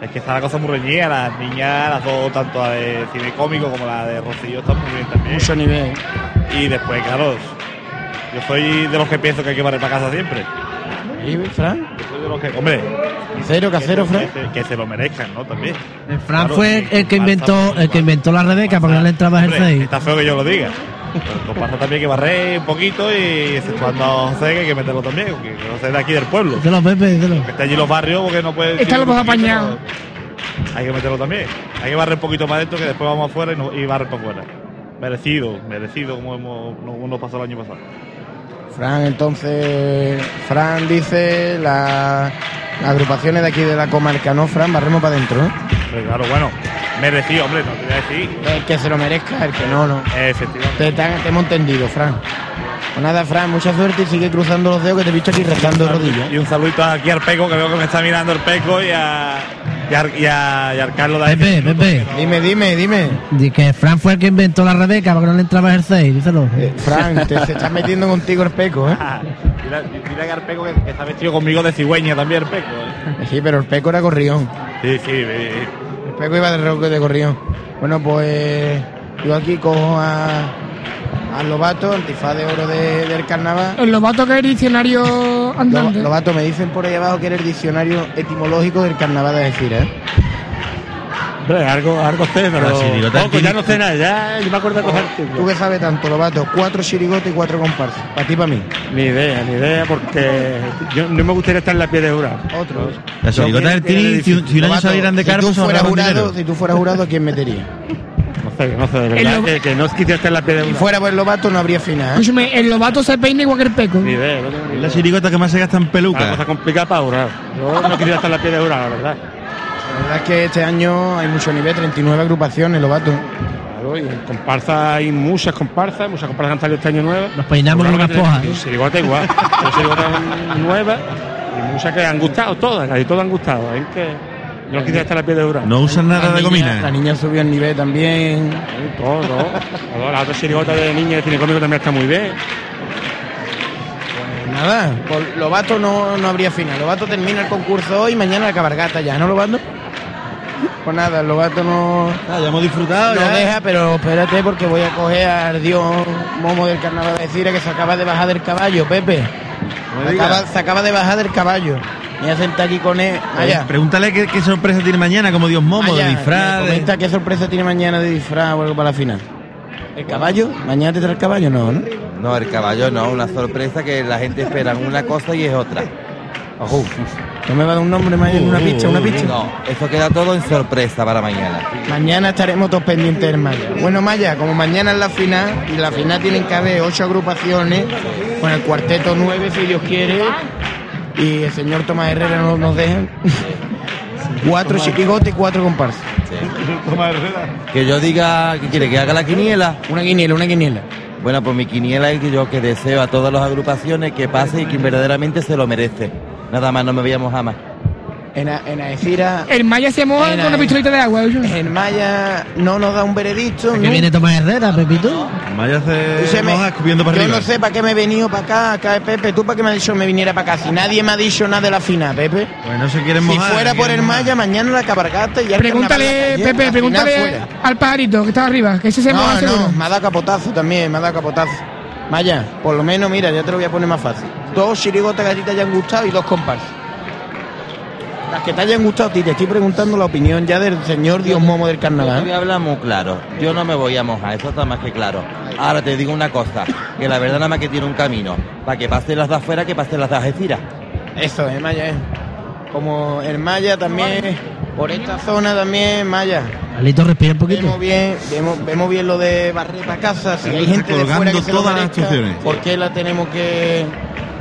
Es que está la cosa muy reñida. Las niñas, las dos, tanto la de cine cómico como la de Rocío, están muy bien también. Mucho nivel. Y después, claro, yo soy de los que pienso que hay que barrer para casa siempre. ¿Y Fran? Yo soy de los que, hombre. Cero, casero, Fran. Que, que se lo merezcan, ¿no? También. El Fran Claro, fue el que inventó el que inventó la Rebeca porque no le entraba el Hombre, 6. Está feo que yo lo diga. Pero comparsa también que barrer un poquito y exceptuando a José que hay que meterlo también, que, José es de aquí del pueblo. Díselo, Pepe, díselo. Que está allí en los barrios porque no puede. Está lo hemos apañado. Hay que meterlo también. Hay que barrer un poquito más dentro que después vamos afuera y, no, y barrer para afuera. Merecido, merecido como hemos, como nos pasó el año pasado. Fran, entonces, Fran dice la- las agrupaciones de aquí de la comarca, ¿no, Fran? Barremos para adentro, ¿no? Pero claro, bueno, merecido, hombre, no te voy a decir. El que se lo merezca, el que no, no. Efectivamente. Te, te- te hemos entendido, Fran. Pues nada, Fran, mucha suerte y sigue cruzando los dedos que te he visto aquí rezando de rodillas. Y un saludito aquí al Peco, que veo que me está mirando el Peco, y a, y a, y a, y al Carlos de ahí. Pepe, Pepe. Dime, dime, dime. Di que Fran fue el que inventó la Rebeca porque no le entraba el 6, díselo. Fran, te se está metiendo contigo el peco, ¿eh? Mira, mira que el Peco que, que está vestido conmigo de cigüeña también, el Peco. ¿eh? Sí, pero el peco era corrión. Sí, sí, eh, Peco iba de roque de corrión. Bueno, pues yo aquí cojo a, a Lobato, antifaz de oro de- del carnaval. El lobato que es el diccionario andante. Lo- Lobato, me dicen por ahí abajo que eres el diccionario etimológico del carnaval de decir, ¿eh? Hombre, algo, algo sé, pero. Poco, ya no sé nada, ya yo me acuerdo de cosas ¿Tú qué sabes tanto, Lobato? Cuatro chirigotes y cuatro comparsas. Para ti, para mí. Ni idea, ni idea, porque yo no me gustaría estar en la pie de jurado. Otro. La chirigota del Tini, si, un- si un año salieran de si cargo, tú fueras jurado, si tú fueras jurado, ¿a quién metería? No sé, no sé, de verdad, lo- que, que no quisiera estar en la pie de Si jurado. fuera por el Lobato, no habría final. ¿eh? Escúchame, el lobato se peina igual que el peco. Ni idea, no tengo ni Es idea. la chirigota que más se gasta en Una peluca. cosa complicada para jurado. Yo no quería estar en la pie de jurado, la verdad. La verdad es que este año hay mucho nivel, 39 agrupaciones, Lobato. Claro, y en comparsa hay muchas comparsas, muchas comparsas han salido este año nuevas. Nos peinamos Jurado en una poja, ¿eh? y Chirigota igual. Hay chirigotas nuevas y muchas que han gustado, todas, casi todas han gustado. Es que yo no quisiera estar la pie de jurado. No usan nada La de gomina. La niña subió el nivel también. Todo, todo. Todo, La otra chirigota de niña de cine cómico también está muy bien. Nada, por Lobato no, no habría final. Lobato termina el concurso hoy y mañana la cabargata ya, ¿no, Lobato? Pues nada, el Lobato no, Ah, ya hemos disfrutado. no ya. deja, pero espérate porque voy a coger al dios Momo del carnaval de Cira que se acaba de bajar del caballo, Pepe. Se acaba, se acaba de bajar del caballo. Me voy a sentar aquí con él. Allá. Eh, Pregúntale qué, qué sorpresa tiene mañana, como Dios momo, de Allá, disfraz. de- Comenta qué sorpresa tiene mañana de disfraz o algo para la final. ¿El caballo? ¿Mañana te trae el caballo? No, ¿no? No, el caballo no, una sorpresa que la gente espera una cosa y es otra. Ojo. ¿No me va a dar un nombre mañana? ¿Una pista? ¿Una pista? No, eso queda todo en sorpresa para mañana. Mañana estaremos todos pendientes del Maya. Bueno, Maya, como mañana es la final, y la final tienen que haber ocho agrupaciones, con el cuarteto nueve, si Dios quiere, y el señor Tomás Herrera no nos deja. cuatro chirigotes y cuatro comparsas. Que yo diga, ¿qué quiere? ¿Que haga la quiniela? Una quiniela, una quiniela. Bueno, pues mi quiniela es que yo que deseo a todas las agrupaciones que pase y que verdaderamente se lo merece. Nada más, no me veíamos jamás. En, A- en Aecira, El Maya se moja En con una pistolita de agua. ¿oye? en Maya no nos da un veredicto. Que ¿no? viene Tomás Herrera, Pepito. Maya se Escúchame, moja escupiendo para yo arriba. no sé para qué me he venido para acá, acá Pepe. ¿Tú para qué me has dicho que me viniera para acá? Si nadie me ha dicho nada de la final, Pepe. Pues no se quieren Si mojar. fuera se por el mojar. Maya, mañana la cabargata y ya el Pregúntale, en calle, Pepe, pregúntale fuera. al pajarito que está arriba, que ese se moja No, seguro. no, me ha dado capotazo también, me ha dado capotazo. Maya, por lo menos, mira, ya te lo voy a poner más fácil. Dos chirigotas que a ti te hayan gustado y dos comparsas. Las que te hayan gustado a ti, te estoy preguntando la opinión ya del señor Dios Momo del Yo te carnaval. voy a hablar muy claro. Yo no me voy a mojar, eso está más que claro. Ahora te digo una cosa, que la verdad nada más que tiene un camino. Para que pasen las de afuera, que pasen las de Algeciras. Eso es, Maya. eh. Como el Maya también, por esta zona también, Maya. Alito, respira un poquito. Vemos bien, vemos, vemos bien lo de barrer para casa. Si hay gente de fuera colgando que se lo todas las merezca, actuaciones. ¿por qué la tenemos que...?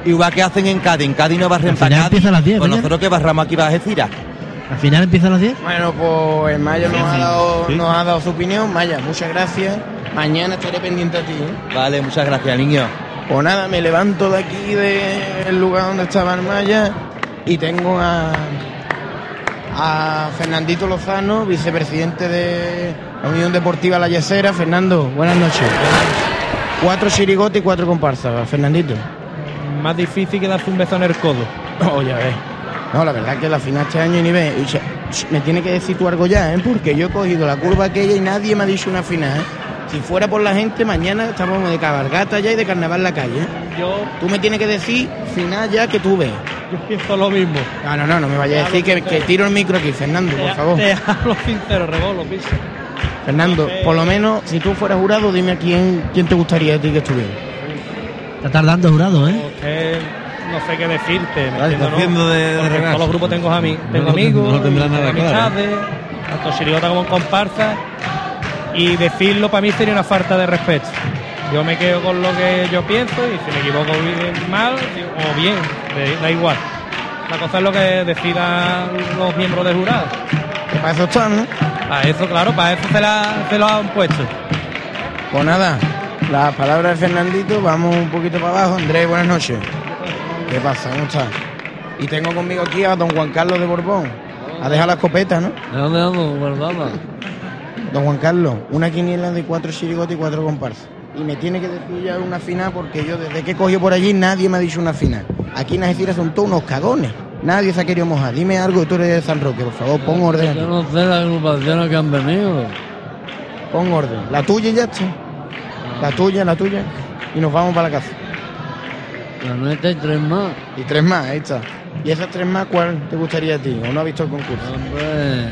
Igual que hacen en Cádiz, en Cádiz no barren para Cádiz. empieza a las 10, Pues nosotros que barramos aquí para Algeciras. Al final empieza a las 10. Bueno, pues el Maya nos, Sí, ha dado, sí. nos ha dado su opinión. Maya, muchas gracias. Mañana estaré pendiente a ti. ¿eh? Vale, muchas gracias, niño. Pues nada, me levanto de aquí, del lugar donde estaba el Maya, y tengo a, a Fernandito Lozano, vicepresidente de la Unión Deportiva La Yesera. Fernando, buenas noches. Cuatro chirigotes y cuatro comparsas, Fernandito. Más difícil que darse un beso en el codo. Oh, ya ves. No, la verdad es que la final este año y se- Me tiene que decir tú algo ya, ¿eh? Porque yo he cogido la curva aquella y nadie me ha dicho una final, ¿eh? Si fuera por la gente, mañana estamos de cabalgata ya y de carnaval en la calle. ¿eh? Yo, Tú me tienes que decir final ya que tú ves. Yo pienso lo mismo. No, no, no, no me vayas a decir que, que tiro el micro aquí, Fernando, por favor. Te hablo sincero, Regolo, piso. Fernando, por lo menos, si tú fueras jurado, dime a quién, quién te gustaría a ti que estuviera. Está tardando jurado, ¿eh? No sé qué decirte. ¿me está no? haciendo de- de Porque en todos los grupos tengo, No tengo amigos, no tendrá nada claro. amistades, tanto chirigota como en comparsa. Y decirlo para mí sería una falta de respeto. Yo me quedo con lo que yo pienso y si me equivoco bien, mal o bien, da igual. La cosa es lo que decidan los miembros del jurado. Que para eso están, ¿no? Para eso, claro, para eso se, la, se lo han puesto. Pues nada, las palabras de Fernandito, vamos un poquito para abajo. Andrés, buenas noches. ¿Qué pasa? ¿Cómo estás? Y tengo conmigo aquí a don Juan Carlos de Borbón. Ha dejado la escopeta, ¿no? ¿De dónde ando, verdad? Don Juan Carlos, una quiniela de cuatro chirigotes y cuatro comparsas. Y me tiene que decir ya una final porque yo desde que cogió por allí nadie me ha dicho una final. Aquí en Algeciras son todos unos cagones. Nadie se ha querido mojar. Dime algo, tú eres de San Roque, por favor, pon orden. Yo no sé las agrupaciones que han venido. Pon orden. La tuya ya está. La tuya, la tuya. Y nos vamos para la casa. La nuestra y tres más. Y tres más, ahí está. ¿Y esas tres más cuál te gustaría a ti? ¿O no has visto el concurso? Hombre,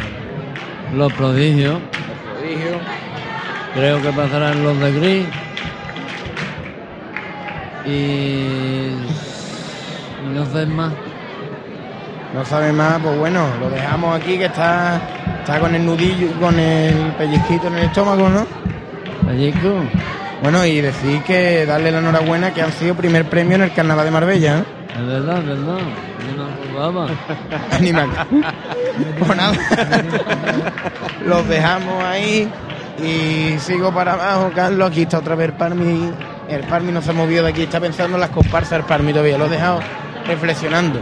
los prodigios. Prodigio. Creo que pasarán los de Gris. Y. no sé más. No sabe más, pues bueno, lo dejamos aquí que está, está con el nudillo, con el pellizquito en el estómago, ¿no? Pellizco. Bueno, y decir que darle la enhorabuena que han sido primer premio en el Carnaval de Marbella, ¿eh? Es verdad, es verdad. Yo no. Animal. Pues nada. Los dejamos ahí y sigo para abajo, Carlos. Aquí está otra vez el Parmi. El Parmi no se ha movido de aquí, está pensando en las comparsas del Parmi todavía. Lo he dejado reflexionando.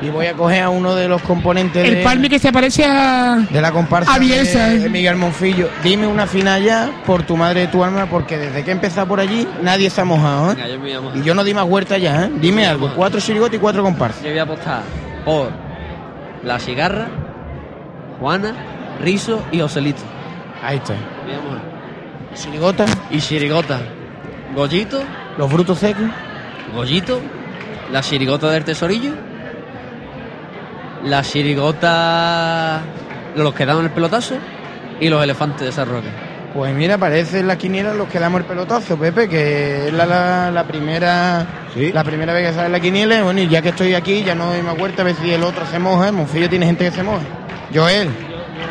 Y voy a coger a uno de los componentes El de, Palmi que se parece a. de la comparsa a Bielsa, de, ¿eh? de Miguel Monfillo. Dime una final ya por tu madre y tu alma, porque desde que he empezado por allí nadie se ha mojado, ¿eh? Venga, yo me voy a mojar. Y yo no di más huerta ya, ¿eh? Dime algo. Cuatro chirigotes y cuatro comparsas. Yo voy a apostar por la cigarra, Juana, Rizo y Joselito. Ahí está. Voy a mojar. Chirigota. Y Chirigota. Gollito, Los frutos secos. Gollito, la chirigota del tesorillo, la chirigota los que dan el pelotazo y los elefantes de San Roque. Pues mira, parece en la quiniela los que damos el pelotazo, Pepe, que es la, la, la primera la primera vez que sale la quiniela. Bueno, y ya que estoy aquí, ya no doy más vuelta a ver si el otro se moja. En Monfillo tiene gente que se moja. Joel,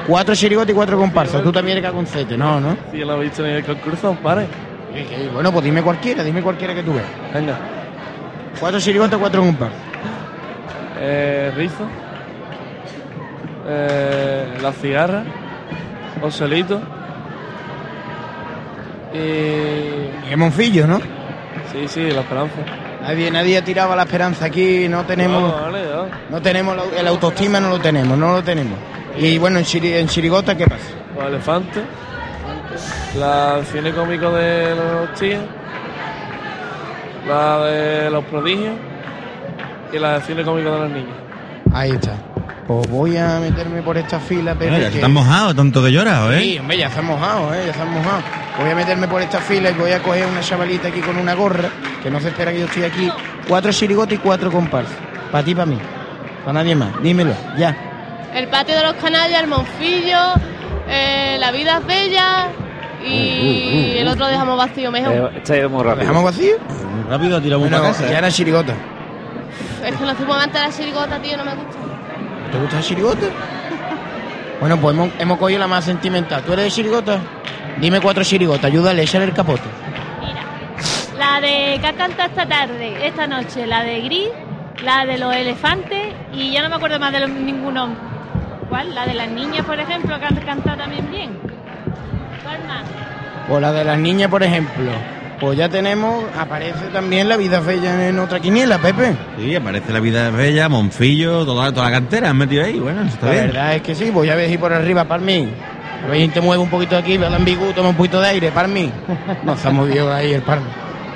cuatro chirigotes y cuatro comparsas. Tú también eres cagoncete, ¿no? ¿no? Si lo he visto en el concurso, pare. Bueno, pues dime cualquiera, dime cualquiera que tú veas. Venga. Cuatro chirigotes, cuatro comparsas. Eh, Rizo. Eh, la cigarra. Joselito. Y. Y Monfillo, ¿no? Sí, sí, la esperanza. Nadie, nadie ha tirado a la esperanza aquí, no tenemos. No, vale. No tenemos la- el autoestima, no lo tenemos, no lo tenemos. Y bueno, en, en Chirigota, ¿qué pasa? Los elefantes. La cine cómico de los tíos. La de los prodigios. Y la de cine cómico de las niñas. Ahí está. Pues voy a meterme por esta fila, Pepe. Bueno, ya que- mojados, tanto que lloras, ¿eh? Sí, hombre, ya han mojado, ¿eh? Ya mojado. Voy a meterme por esta fila y voy a coger una chavalita aquí con una gorra, que no se espera que yo estoy aquí. Cuatro chirigotes y cuatro comparsas. Para ti, para mí. Para nadie más. Dímelo, ya. El patio de los canallas, el Monfillo, eh, la vida es bella y el otro dejamos vacío mejor. Está ido muy rápido. ¿Dejamos vacío? Rápido, tiramos Bueno, para casa. ya ¿eh? era chirigota. Es que no soy amante de la chirigota, tío, no me gusta. ¿Te gusta el chirigota? Bueno, pues hemos, hemos cogido la más sentimental. ¿Tú eres de chirigota? Dime cuatro chirigotas, ayúdale, échale el capote. La de que ha cantado esta tarde, esta noche, la de Gris, la de los elefantes y ya no me acuerdo más de los- ninguno. ¿Cuál? La de las niñas, por ejemplo, que han cantado también bien. O la de las niñas, por ejemplo. Pues ya tenemos, aparece también la vida bella en otra quiniela, Pepe. Sí, aparece la vida bella, Monfillo, toda, toda la cantera han metido ahí. Bueno, está La bien. verdad es que sí, voy a ver si por arriba, para mí. A ver si te mueve un poquito aquí, veo el ambiguo, toma un poquito de aire, para mí. No se ha movido ahí el Parme.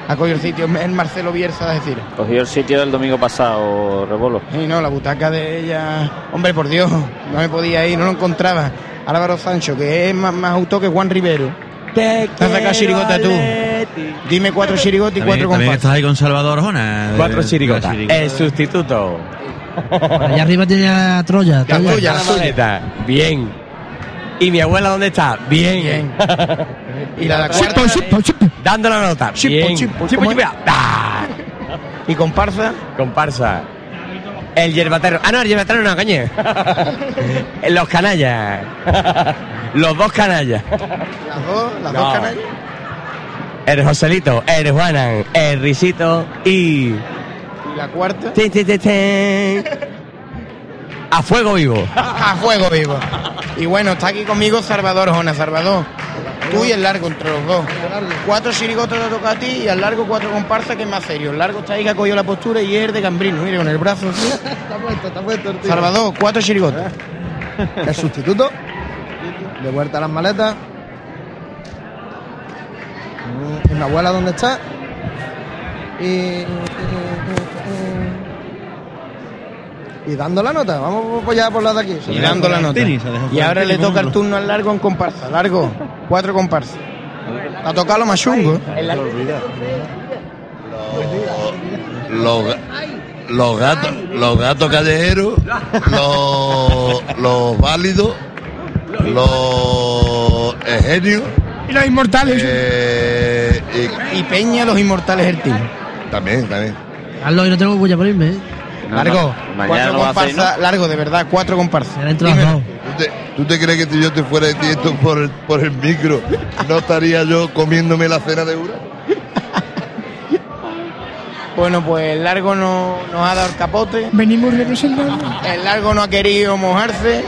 Ha cogido el sitio el Marcelo Bielsa, es decir. Cogió el sitio del domingo pasado, Rebolo. Sí, no, la butaca de ella. Hombre, por Dios, no me podía ir, no lo encontraba. Álvaro Sancho, que es más, más autor que Juan Rivero. Te has sacado chirigota tú. Dime cuatro chirigotas y cuatro comparsas. estás ahí con Salvador Jona. de- Cuatro chirigotas. la chirigota. El sustituto. Allá arriba tiene a Troya. La Troya. tuya, la maleta. Bien. ¿Y mi abuela dónde está? Bien. Y la, chipo, chipo. Dando la nota. Chipo, Bien. chipo, Chipo, ¿cómo chipo. es? ¡Ah! ¿Y comparsa? Comparsa. El yerbatero. Ah, no, el yerbatero no, coño. Los canallas. Los dos canallas. Las dos, las No. dos canallas. El Joselito, el Juanan, el Risito y. ¿Y la cuarta? Tin, tin, tin. A fuego vivo. A fuego vivo. Y bueno, está aquí conmigo Salvador Jona. Salvador, tú y el largo entre los dos. Cuatro chirigotas te toca a ti y al largo cuatro comparsas, que es más serio. El largo está ahí que ha cogido la postura y es de Cambrino. Mire, con el brazo así. Está puesto, está puesto el tío. Salvador, cuatro chirigotas. El sustituto. De vuelta a las maletas. Mm, ¿Y mi abuela dónde está? Y. Y dando la nota. Vamos pues ya por la de aquí. Y dando la nota. Y ahora le toca el turno al largo en comparsa. Largo, cuatro comparsas. Ha tocado lo más chungo. Los, los gatos, los gatos callejeros, los, los válidos, los genios. Y los inmortales. Eh, Y Peña, los inmortales el team. También, también. Carlos, y no tengo bulla por irme, ¿eh? Largo, mañana cuatro comparsas. Largo, de verdad, cuatro comparsas. ¿Tú te, tú te crees que si yo te fuera diciendo por el, por el micro, no estaría yo comiéndome la cena de Ura? Bueno, pues el largo no, nos ha dado el capote. Venimos representando. El largo no ha querido mojarse.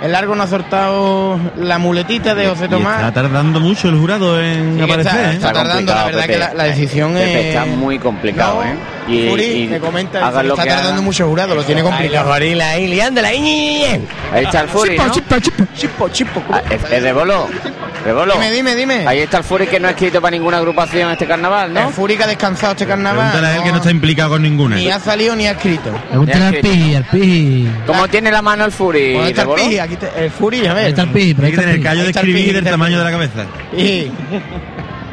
El largo no ha soltado la muletita de José Y está Tomás. tardando mucho el jurado en aparecer. está- ¿eh? está tardando, la verdad que la, la decisión Pepe es. está muy complicado, No, ¿eh? Y, me comenta lo está que tardando mucho jurado, lo tiene complicado. gorilas ahí liándola. Ahí, está el Furi, ¿no? Chipo, chipo, chipo. Ah, el, el Rebolo. Rebolo. Dime, dime, dime. Ahí está el Furi que no ha escrito para ninguna agrupación este carnaval, ¿no? El Furi que ha descansado este carnaval. Pregúntale a él que no está implicado con ninguna. Ni ha salido ni ha escrito. Pregúntale al Piji, al Piji. ¿Cómo tiene la mano el ¿Dónde está el? Piji? Aquí está- el Furi, a ver. Ahí está el Piji, pero Hay ahí que está tener callo de escribir el tamaño de la cabeza.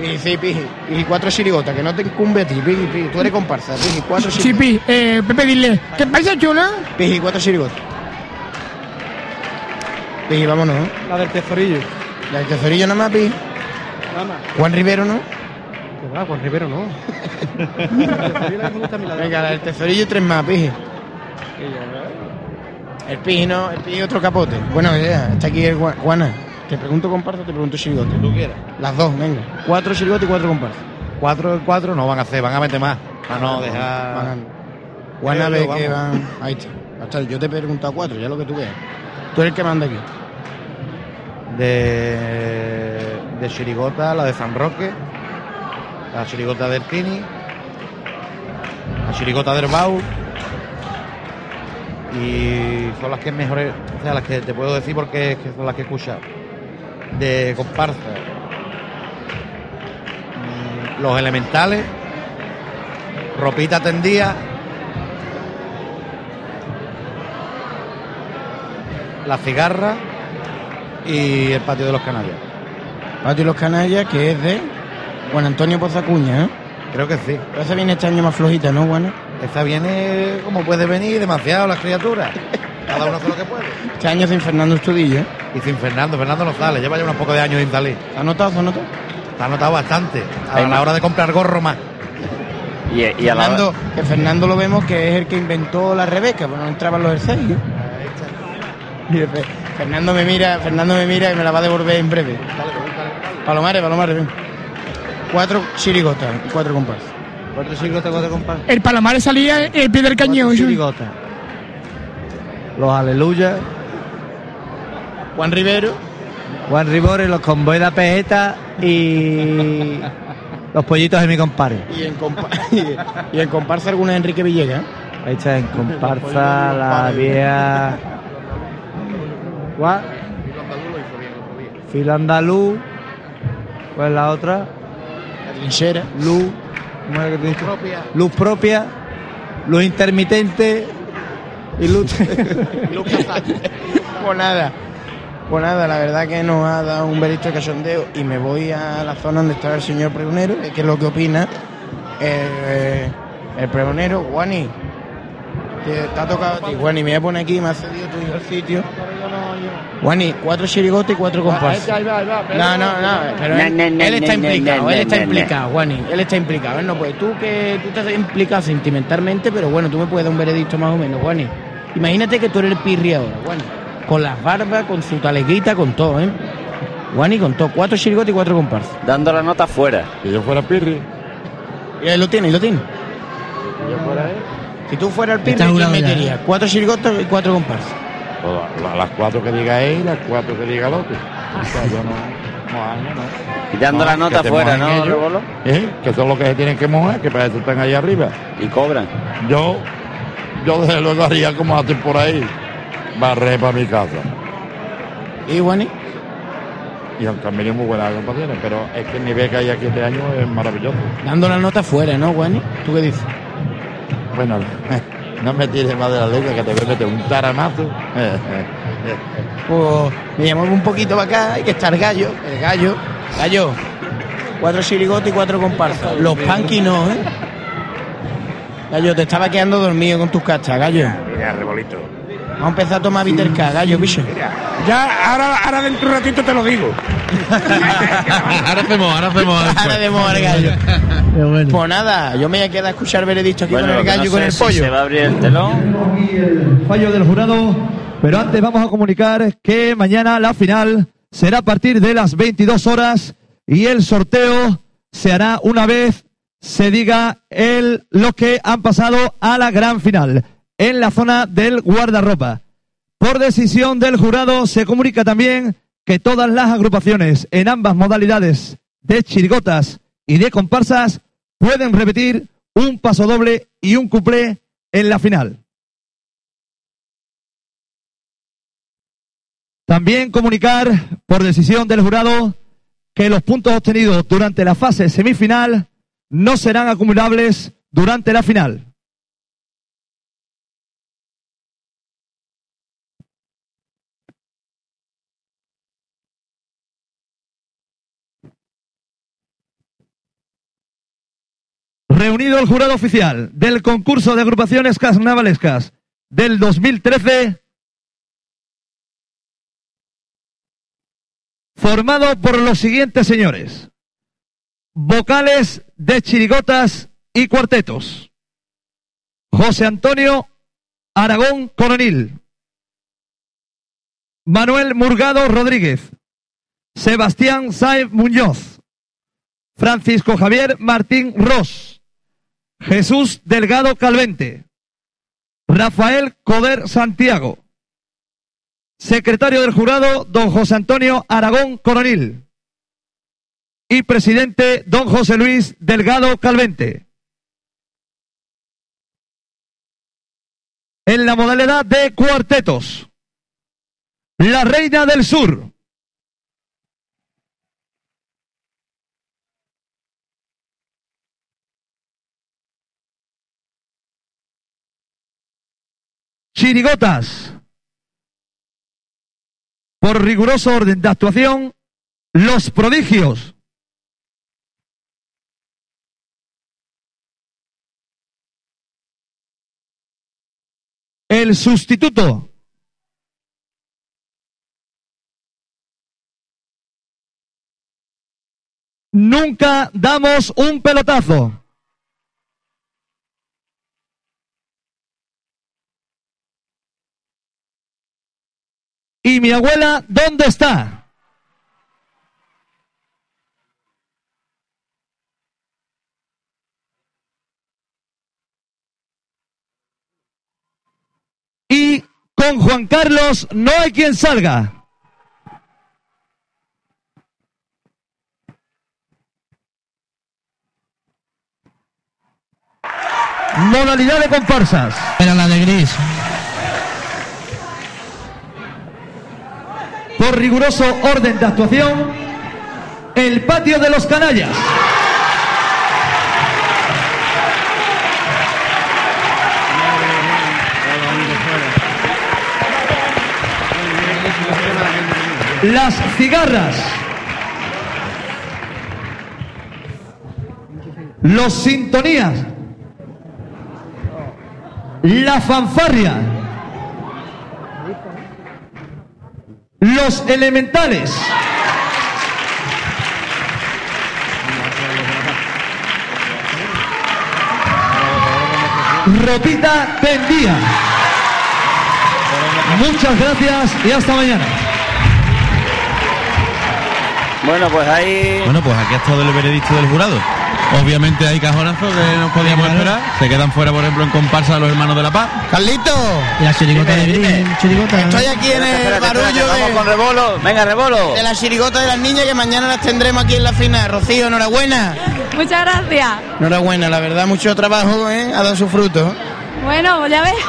Piji. Piji, sí, Piji. Y cuatro chirigotas, que no te incumbe a ti, Piji, Piji. Tú eres comparsa, Piji, cuatro chirigotas. Chipi, eh, Pepe, dile. ¿Qué pasa, chula? Piji, cuatro chirigotas. Piji, vámonos. La del tesorillo. La del tesorillo nada más, Piji. Nada más. Juan Rivero, ¿no? Que va, Juan Rivero no. Venga, la del tesorillo y tres más, Piji. El Piji no, el Piji otro capote. Bueno, ya, está aquí el Juana. Te pregunto comparsa, te pregunto chirigote. Tú quieras. Las dos, venga. Cuatro chirigotes y cuatro comparsas. Cuatro en cuatro no van a hacer, van a meter más. Para no dejar. Van a- que van. Ahí está. Hasta yo te he preguntado cuatro, ya lo que tú veas. Tú eres el que manda aquí. De, de Chirigota, la de San Roque, la Chirigota del Tini, la Chirigota del Bau. Y son las que mejores, o sea, las que te puedo decir porque es que son las que he escuchado. De comparsa. Mm, Los elementales, ropita tendida, la cigarra y el patio de los canallas. Patio y los canallas, que es de Juan Antonio Pozacuña, ¿eh? Creo que sí. Pero esa viene este año más flojita, ¿no, Juana? Esta viene como puede venir, demasiado las criaturas. Cada uno hace lo que puede. Este año sin Fernando Estudillo, ¿eh? Y sin Fernando, Fernando no sale, lleva ya unos pocos de años sin salir. ¿Se ha notado? ¿Se ha notado? Se ha notado bastante. A Hay la más. hora de comprar gorro más. Y, y a la Fernando, que Fernando lo vemos que es el que inventó la Rebeca, pues no entraban los Fe- Fernando me mira, Fernando me mira y me la va a devolver en breve. Palomares, Palomares, ven. Cuatro chirigotas y cuatro comparsas. Cuatro chirigotas, cuatro comparsas. El Palomares salía en el pie del cañón. chirigotas. Los aleluyas. Juan Rivero. Juan Ribores, los convoy de Pejeta y. Los pollitos de mi compadre. Y en, compa- y en comparsa alguna de Enrique Villegas. Ahí está en comparsa, la vieja. ¿Cuál? Filo andaluz. ¿Cuál es la otra? La trinchera. Luz. ¿Cómo es que te propia. Luz propia. Luz intermitente. Y luz. Pues nada. Pues nada, la verdad que nos ha dado un veredicto cachondeo y me voy a la zona donde está el señor pregonero, que es lo que opina eh, el pregonero. Juani, te, te ha tocado a ti. Juani, me voy a poner aquí, me ha cedido tu hijo el sitio. Juani, cuatro chirigotes y cuatro comparsas. No, no, no, pero él, él está implicado, él está implicado, Juani, él está implicado. Él no puede. Tú que tú estás implicado sentimentalmente, pero bueno, tú me puedes dar un veredicto más o menos, Juani. Imagínate que tú eres el pirri ahora, Juani. Con las barbas, con su taleguita, con todo, ¿eh? Juani con todo. Cuatro chirigotes y cuatro comparsas. Dando la nota fuera. Si yo fuera pirri. Y ahí lo tiene, y lo tiene. Si tú fueras el pirri, ¿quién ya, metería? Cuatro chirigotes y cuatro comparsas. Pues la- la- las cuatro que diga él y las cuatro que diga el otro. O sea, yo no, no hago, no. Y dando la nota fuera, ¿no, ellos? ¿eh? Que son los que se tienen que mojar, que para eso están ahí arriba. Y cobran. Yo, yo desde luego haría como hacen por ahí. Barré para mi casa. ¿Y Juani? Y aunque han venido muy buenas agrupaciones, pero es que el nivel que hay aquí este año es maravilloso. Dando la nota fuera, ¿no, Juani? ¿Tú qué dices? Bueno, no me tires más de la lengua que te voy a meter un taramazo. Pues me llamó un poquito para acá, hay que estar gallo, el gallo. Gallo, cuatro chirigotes y cuatro comparsas. Los panqui no, ¿eh? Gallo, te estaba quedando dormido con tus cachas, gallo. Mira, rebolito. Vamos a empezar a tomar Viterca, gallo, bicho. Ya, ahora, ahora dentro de un ratito te lo digo. ahora hacemos, ahora hacemos. Ahora de mojar gallo. Pues nada, yo me voy a quedar a escuchar veredicto aquí Bueno, con el gallo no y con el si pollo. se va a abrir el telón. fallo del jurado. Pero antes vamos a comunicar que mañana la final será a partir de las 22 horas y el sorteo se hará una vez se diga el, los que han pasado a la gran final en la zona del guardarropa. Por decisión del jurado se comunica también que todas las agrupaciones en ambas modalidades de chirigotas y de comparsas pueden repetir un paso doble y un cuplé en la final. También comunicar, por decisión del jurado, que los puntos obtenidos durante la fase semifinal no serán acumulables durante la final. Reunido el jurado oficial del concurso de agrupaciones carnavalescas del 2013, formado por los siguientes señores. Vocales de chirigotas y cuartetos. José Antonio Aragón Coronil. Manuel Murgado Rodríguez. Sebastián Saez Muñoz. Francisco Javier Martín Ross. Jesús Delgado Calvente. Rafael Coder Santiago. Secretario del jurado, don José Antonio Aragón Coronil. Y presidente, don José Luis Delgado Calvente. En la modalidad de cuartetos, la Reina del Sur. Chirigotas. Por riguroso orden de actuación, los prodigios. El sustituto. Nunca damos un pelotazo. ¿Y mi abuela dónde está? Y con Juan Carlos no hay quien salga. Modalidad de comparsas. Era la de gris. Por riguroso orden de actuación, el patio de los canallas. Las cigarras. Los sintonías. La fanfarria. Los elementales. Ropita tendía. Muchas gracias y hasta mañana. Bueno, pues ahí. Bueno, pues aquí ha estado el veredicto del jurado. Obviamente hay cajonazos que no podíamos esperar. Se quedan fuera, por ejemplo, en comparsa los hermanos de la paz. Carlito. Y la chirigota de. Chirigota. Estoy aquí en el Espérate, barullo espérate, vamos de, con Rebolo. Venga, Rebolo. de la chirigota de las niñas que mañana las tendremos aquí en la final. Rocío, enhorabuena. Muchas gracias. Enhorabuena, la verdad, mucho trabajo, ¿eh? Ha dado su fruto. Bueno, pues ya ves.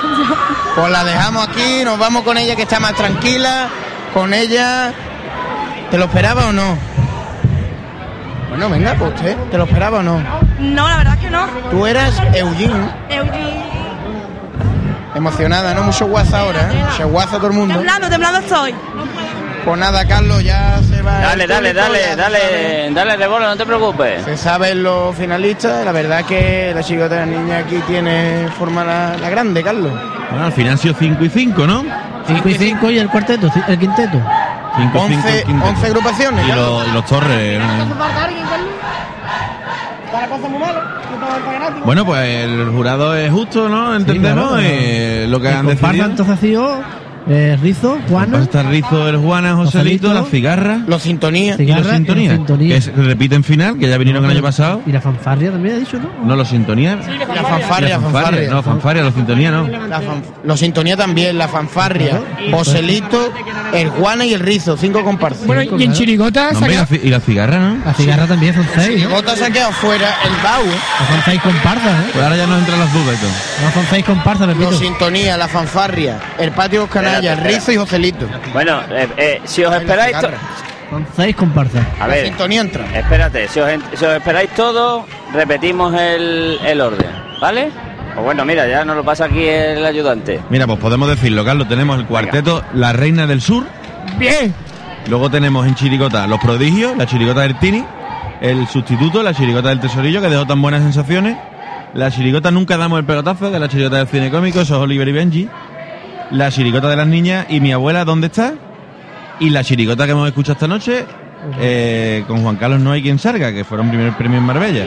Pues la dejamos aquí, nos vamos con ella que está más tranquila. Con ella. ¿Te lo esperaba o no? Bueno, venga, pues usted, ¿te lo esperaba o no? No, la verdad que no. Tú eras Eugene, Eugene. emocionada, ¿no? Mucho guasa ahora, ¿eh? Se guasa todo el mundo. Temblando, temblando estoy. Pues nada, Carlos, ya se va. Dale, dale, dale, dale, dale, Rebolo, no te preocupes. Se saben los finalistas, la verdad que la chicota de la niña aquí tiene forma la, la grande, Carlos. Bueno, al final ha sido 5 y 5, ¿no? 5 y 5 y el cuarteto, el quinteto. 5 y 5 11, 11 agrupaciones. Y, los- y los torres. Bueno, pues el jurado es justo, ¿no? Entendemos claro. eh, lo que han decidido. entonces ha sido eh, Rizo, Juana. Pues está Rizo, el Juana, Joselito, las cigarras. Los sintonías. Y los Cigarra y sintonías. los sintonías. Que es- repiten final, que ya vinieron el año pasado. Y la fanfarria también ha dicho, ¿no? No, los sintonías. La fanfarria, La fanfarria. No, fanfarria, los sintonías no. La fan- los sintonía también, la fanfarria, Joselito, el Juana y el Rizo, cinco comparsas. Bueno, y en Chirigota No, y la cigarra, ¿no? La cigarra también son seis, ¿no? Chirigota se ha quedado fuera, el Bau, Son seis comparsas, ¿eh? Pues ahora ya nos entran las dudas y todo. No son seis comparsas, repito. los sintonía, la fanfarria, el patio de el Rizo y Joselito. Bueno, eh, eh, si os esperáis. to- Son seis comparsas. A ver, sintonía entra. espérate, si os, si os esperáis todo, repetimos el, el orden, ¿vale? Pues bueno, mira, ya nos lo pasa aquí el ayudante. Mira, pues podemos decirlo, Carlos. Tenemos el cuarteto La Reina del Sur. Bien. Luego tenemos en Chirigota Los Prodigios, la Chirigota del Tini. El sustituto, la Chirigota del Tesorillo, que dejó tan buenas sensaciones. La Chirigota Nunca Damos el Pelotazo, de la Chirigota del Cine Cómico, eso es Oliver y Benji. La Chirigota de las Niñas y Mi Abuela, ¿dónde está? Y la Chirigota que hemos escuchado esta noche, eh, con Juan Carlos No hay quien salga, que fueron primer premio en Marbella.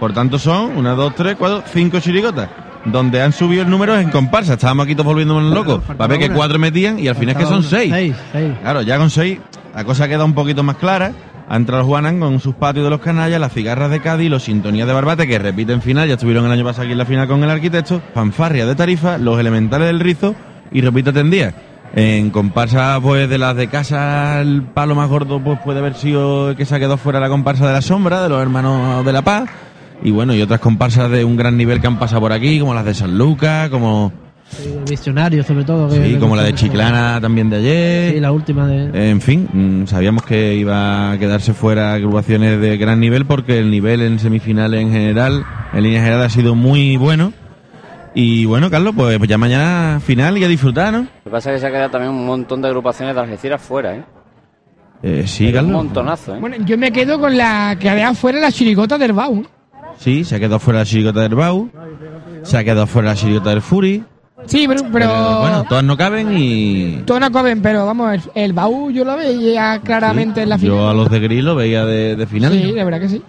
Por tanto son una, dos, tres, cuatro, cinco chirigotas. Donde han subido el número en comparsa. Estábamos aquí todos volviéndonos locos. Para ver que cuatro metían y al final es que son seis. Seis, seis. Claro, ya con seis la cosa queda un poquito más clara. Ha entrado Juanan con sus patios de los canallas, las cigarras de Cádiz, los sintonías de Barbate que repiten final, ya estuvieron el año pasado aquí en la final con el arquitecto, fanfarria de Tarifa, los elementales del Rizo y repite Tendía. En comparsa pues de las de casa, el palo más gordo pues puede haber sido que se ha quedado fuera la comparsa de la sombra, de los hermanos de la paz. Y bueno, y otras comparsas de un gran nivel que han pasado por aquí, como las de San Lucas, como, Visionarios, sobre todo. que sí, como la de. Chiclana también de ayer. Sí, la última de. En fin, mm, sabíamos que iba a quedarse fuera agrupaciones de gran nivel porque el nivel en semifinales en general, en línea general, ha sido muy bueno. Y bueno, Carlos, pues ya mañana final y a disfrutar, ¿no? Lo que pasa es que se ha quedado también un montón de agrupaciones de Algeciras fuera, ¿eh? Eh, sí, Pero un Carlos. montonazo, ¿eh? Bueno, yo me quedo con la que había afuera la chirigota del Bau. Sí, se ha quedado fuera la chirigota del Bau, se ha quedado fuera la chirigota del Fury. Sí, pero, pero, Pero bueno, todas no caben y todas no caben, pero vamos, el, el Bau yo lo veía claramente en la final. yo a los de Gris lo veía de, de final. Sí, la verdad que sí.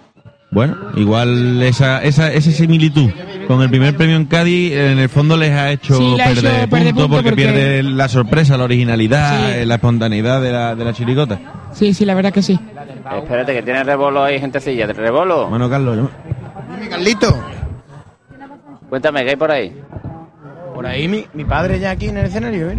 Bueno, igual esa, esa, esa similitud con el primer premio en Cádiz en el fondo les ha hecho Sí, perder hecho punto porque, porque- pierde la sorpresa, la originalidad, Sí. eh, la espontaneidad de la, de la chirigota. Sí, sí, la verdad que sí. Espérate, que tiene rebolo ahí, gentecilla. ¿De rebolo? Bueno, Carlos, yo- Dime, Carlito. Cuéntame, ¿qué hay por ahí? Por ahí mi, mi padre ya aquí en el escenario, ¿eh?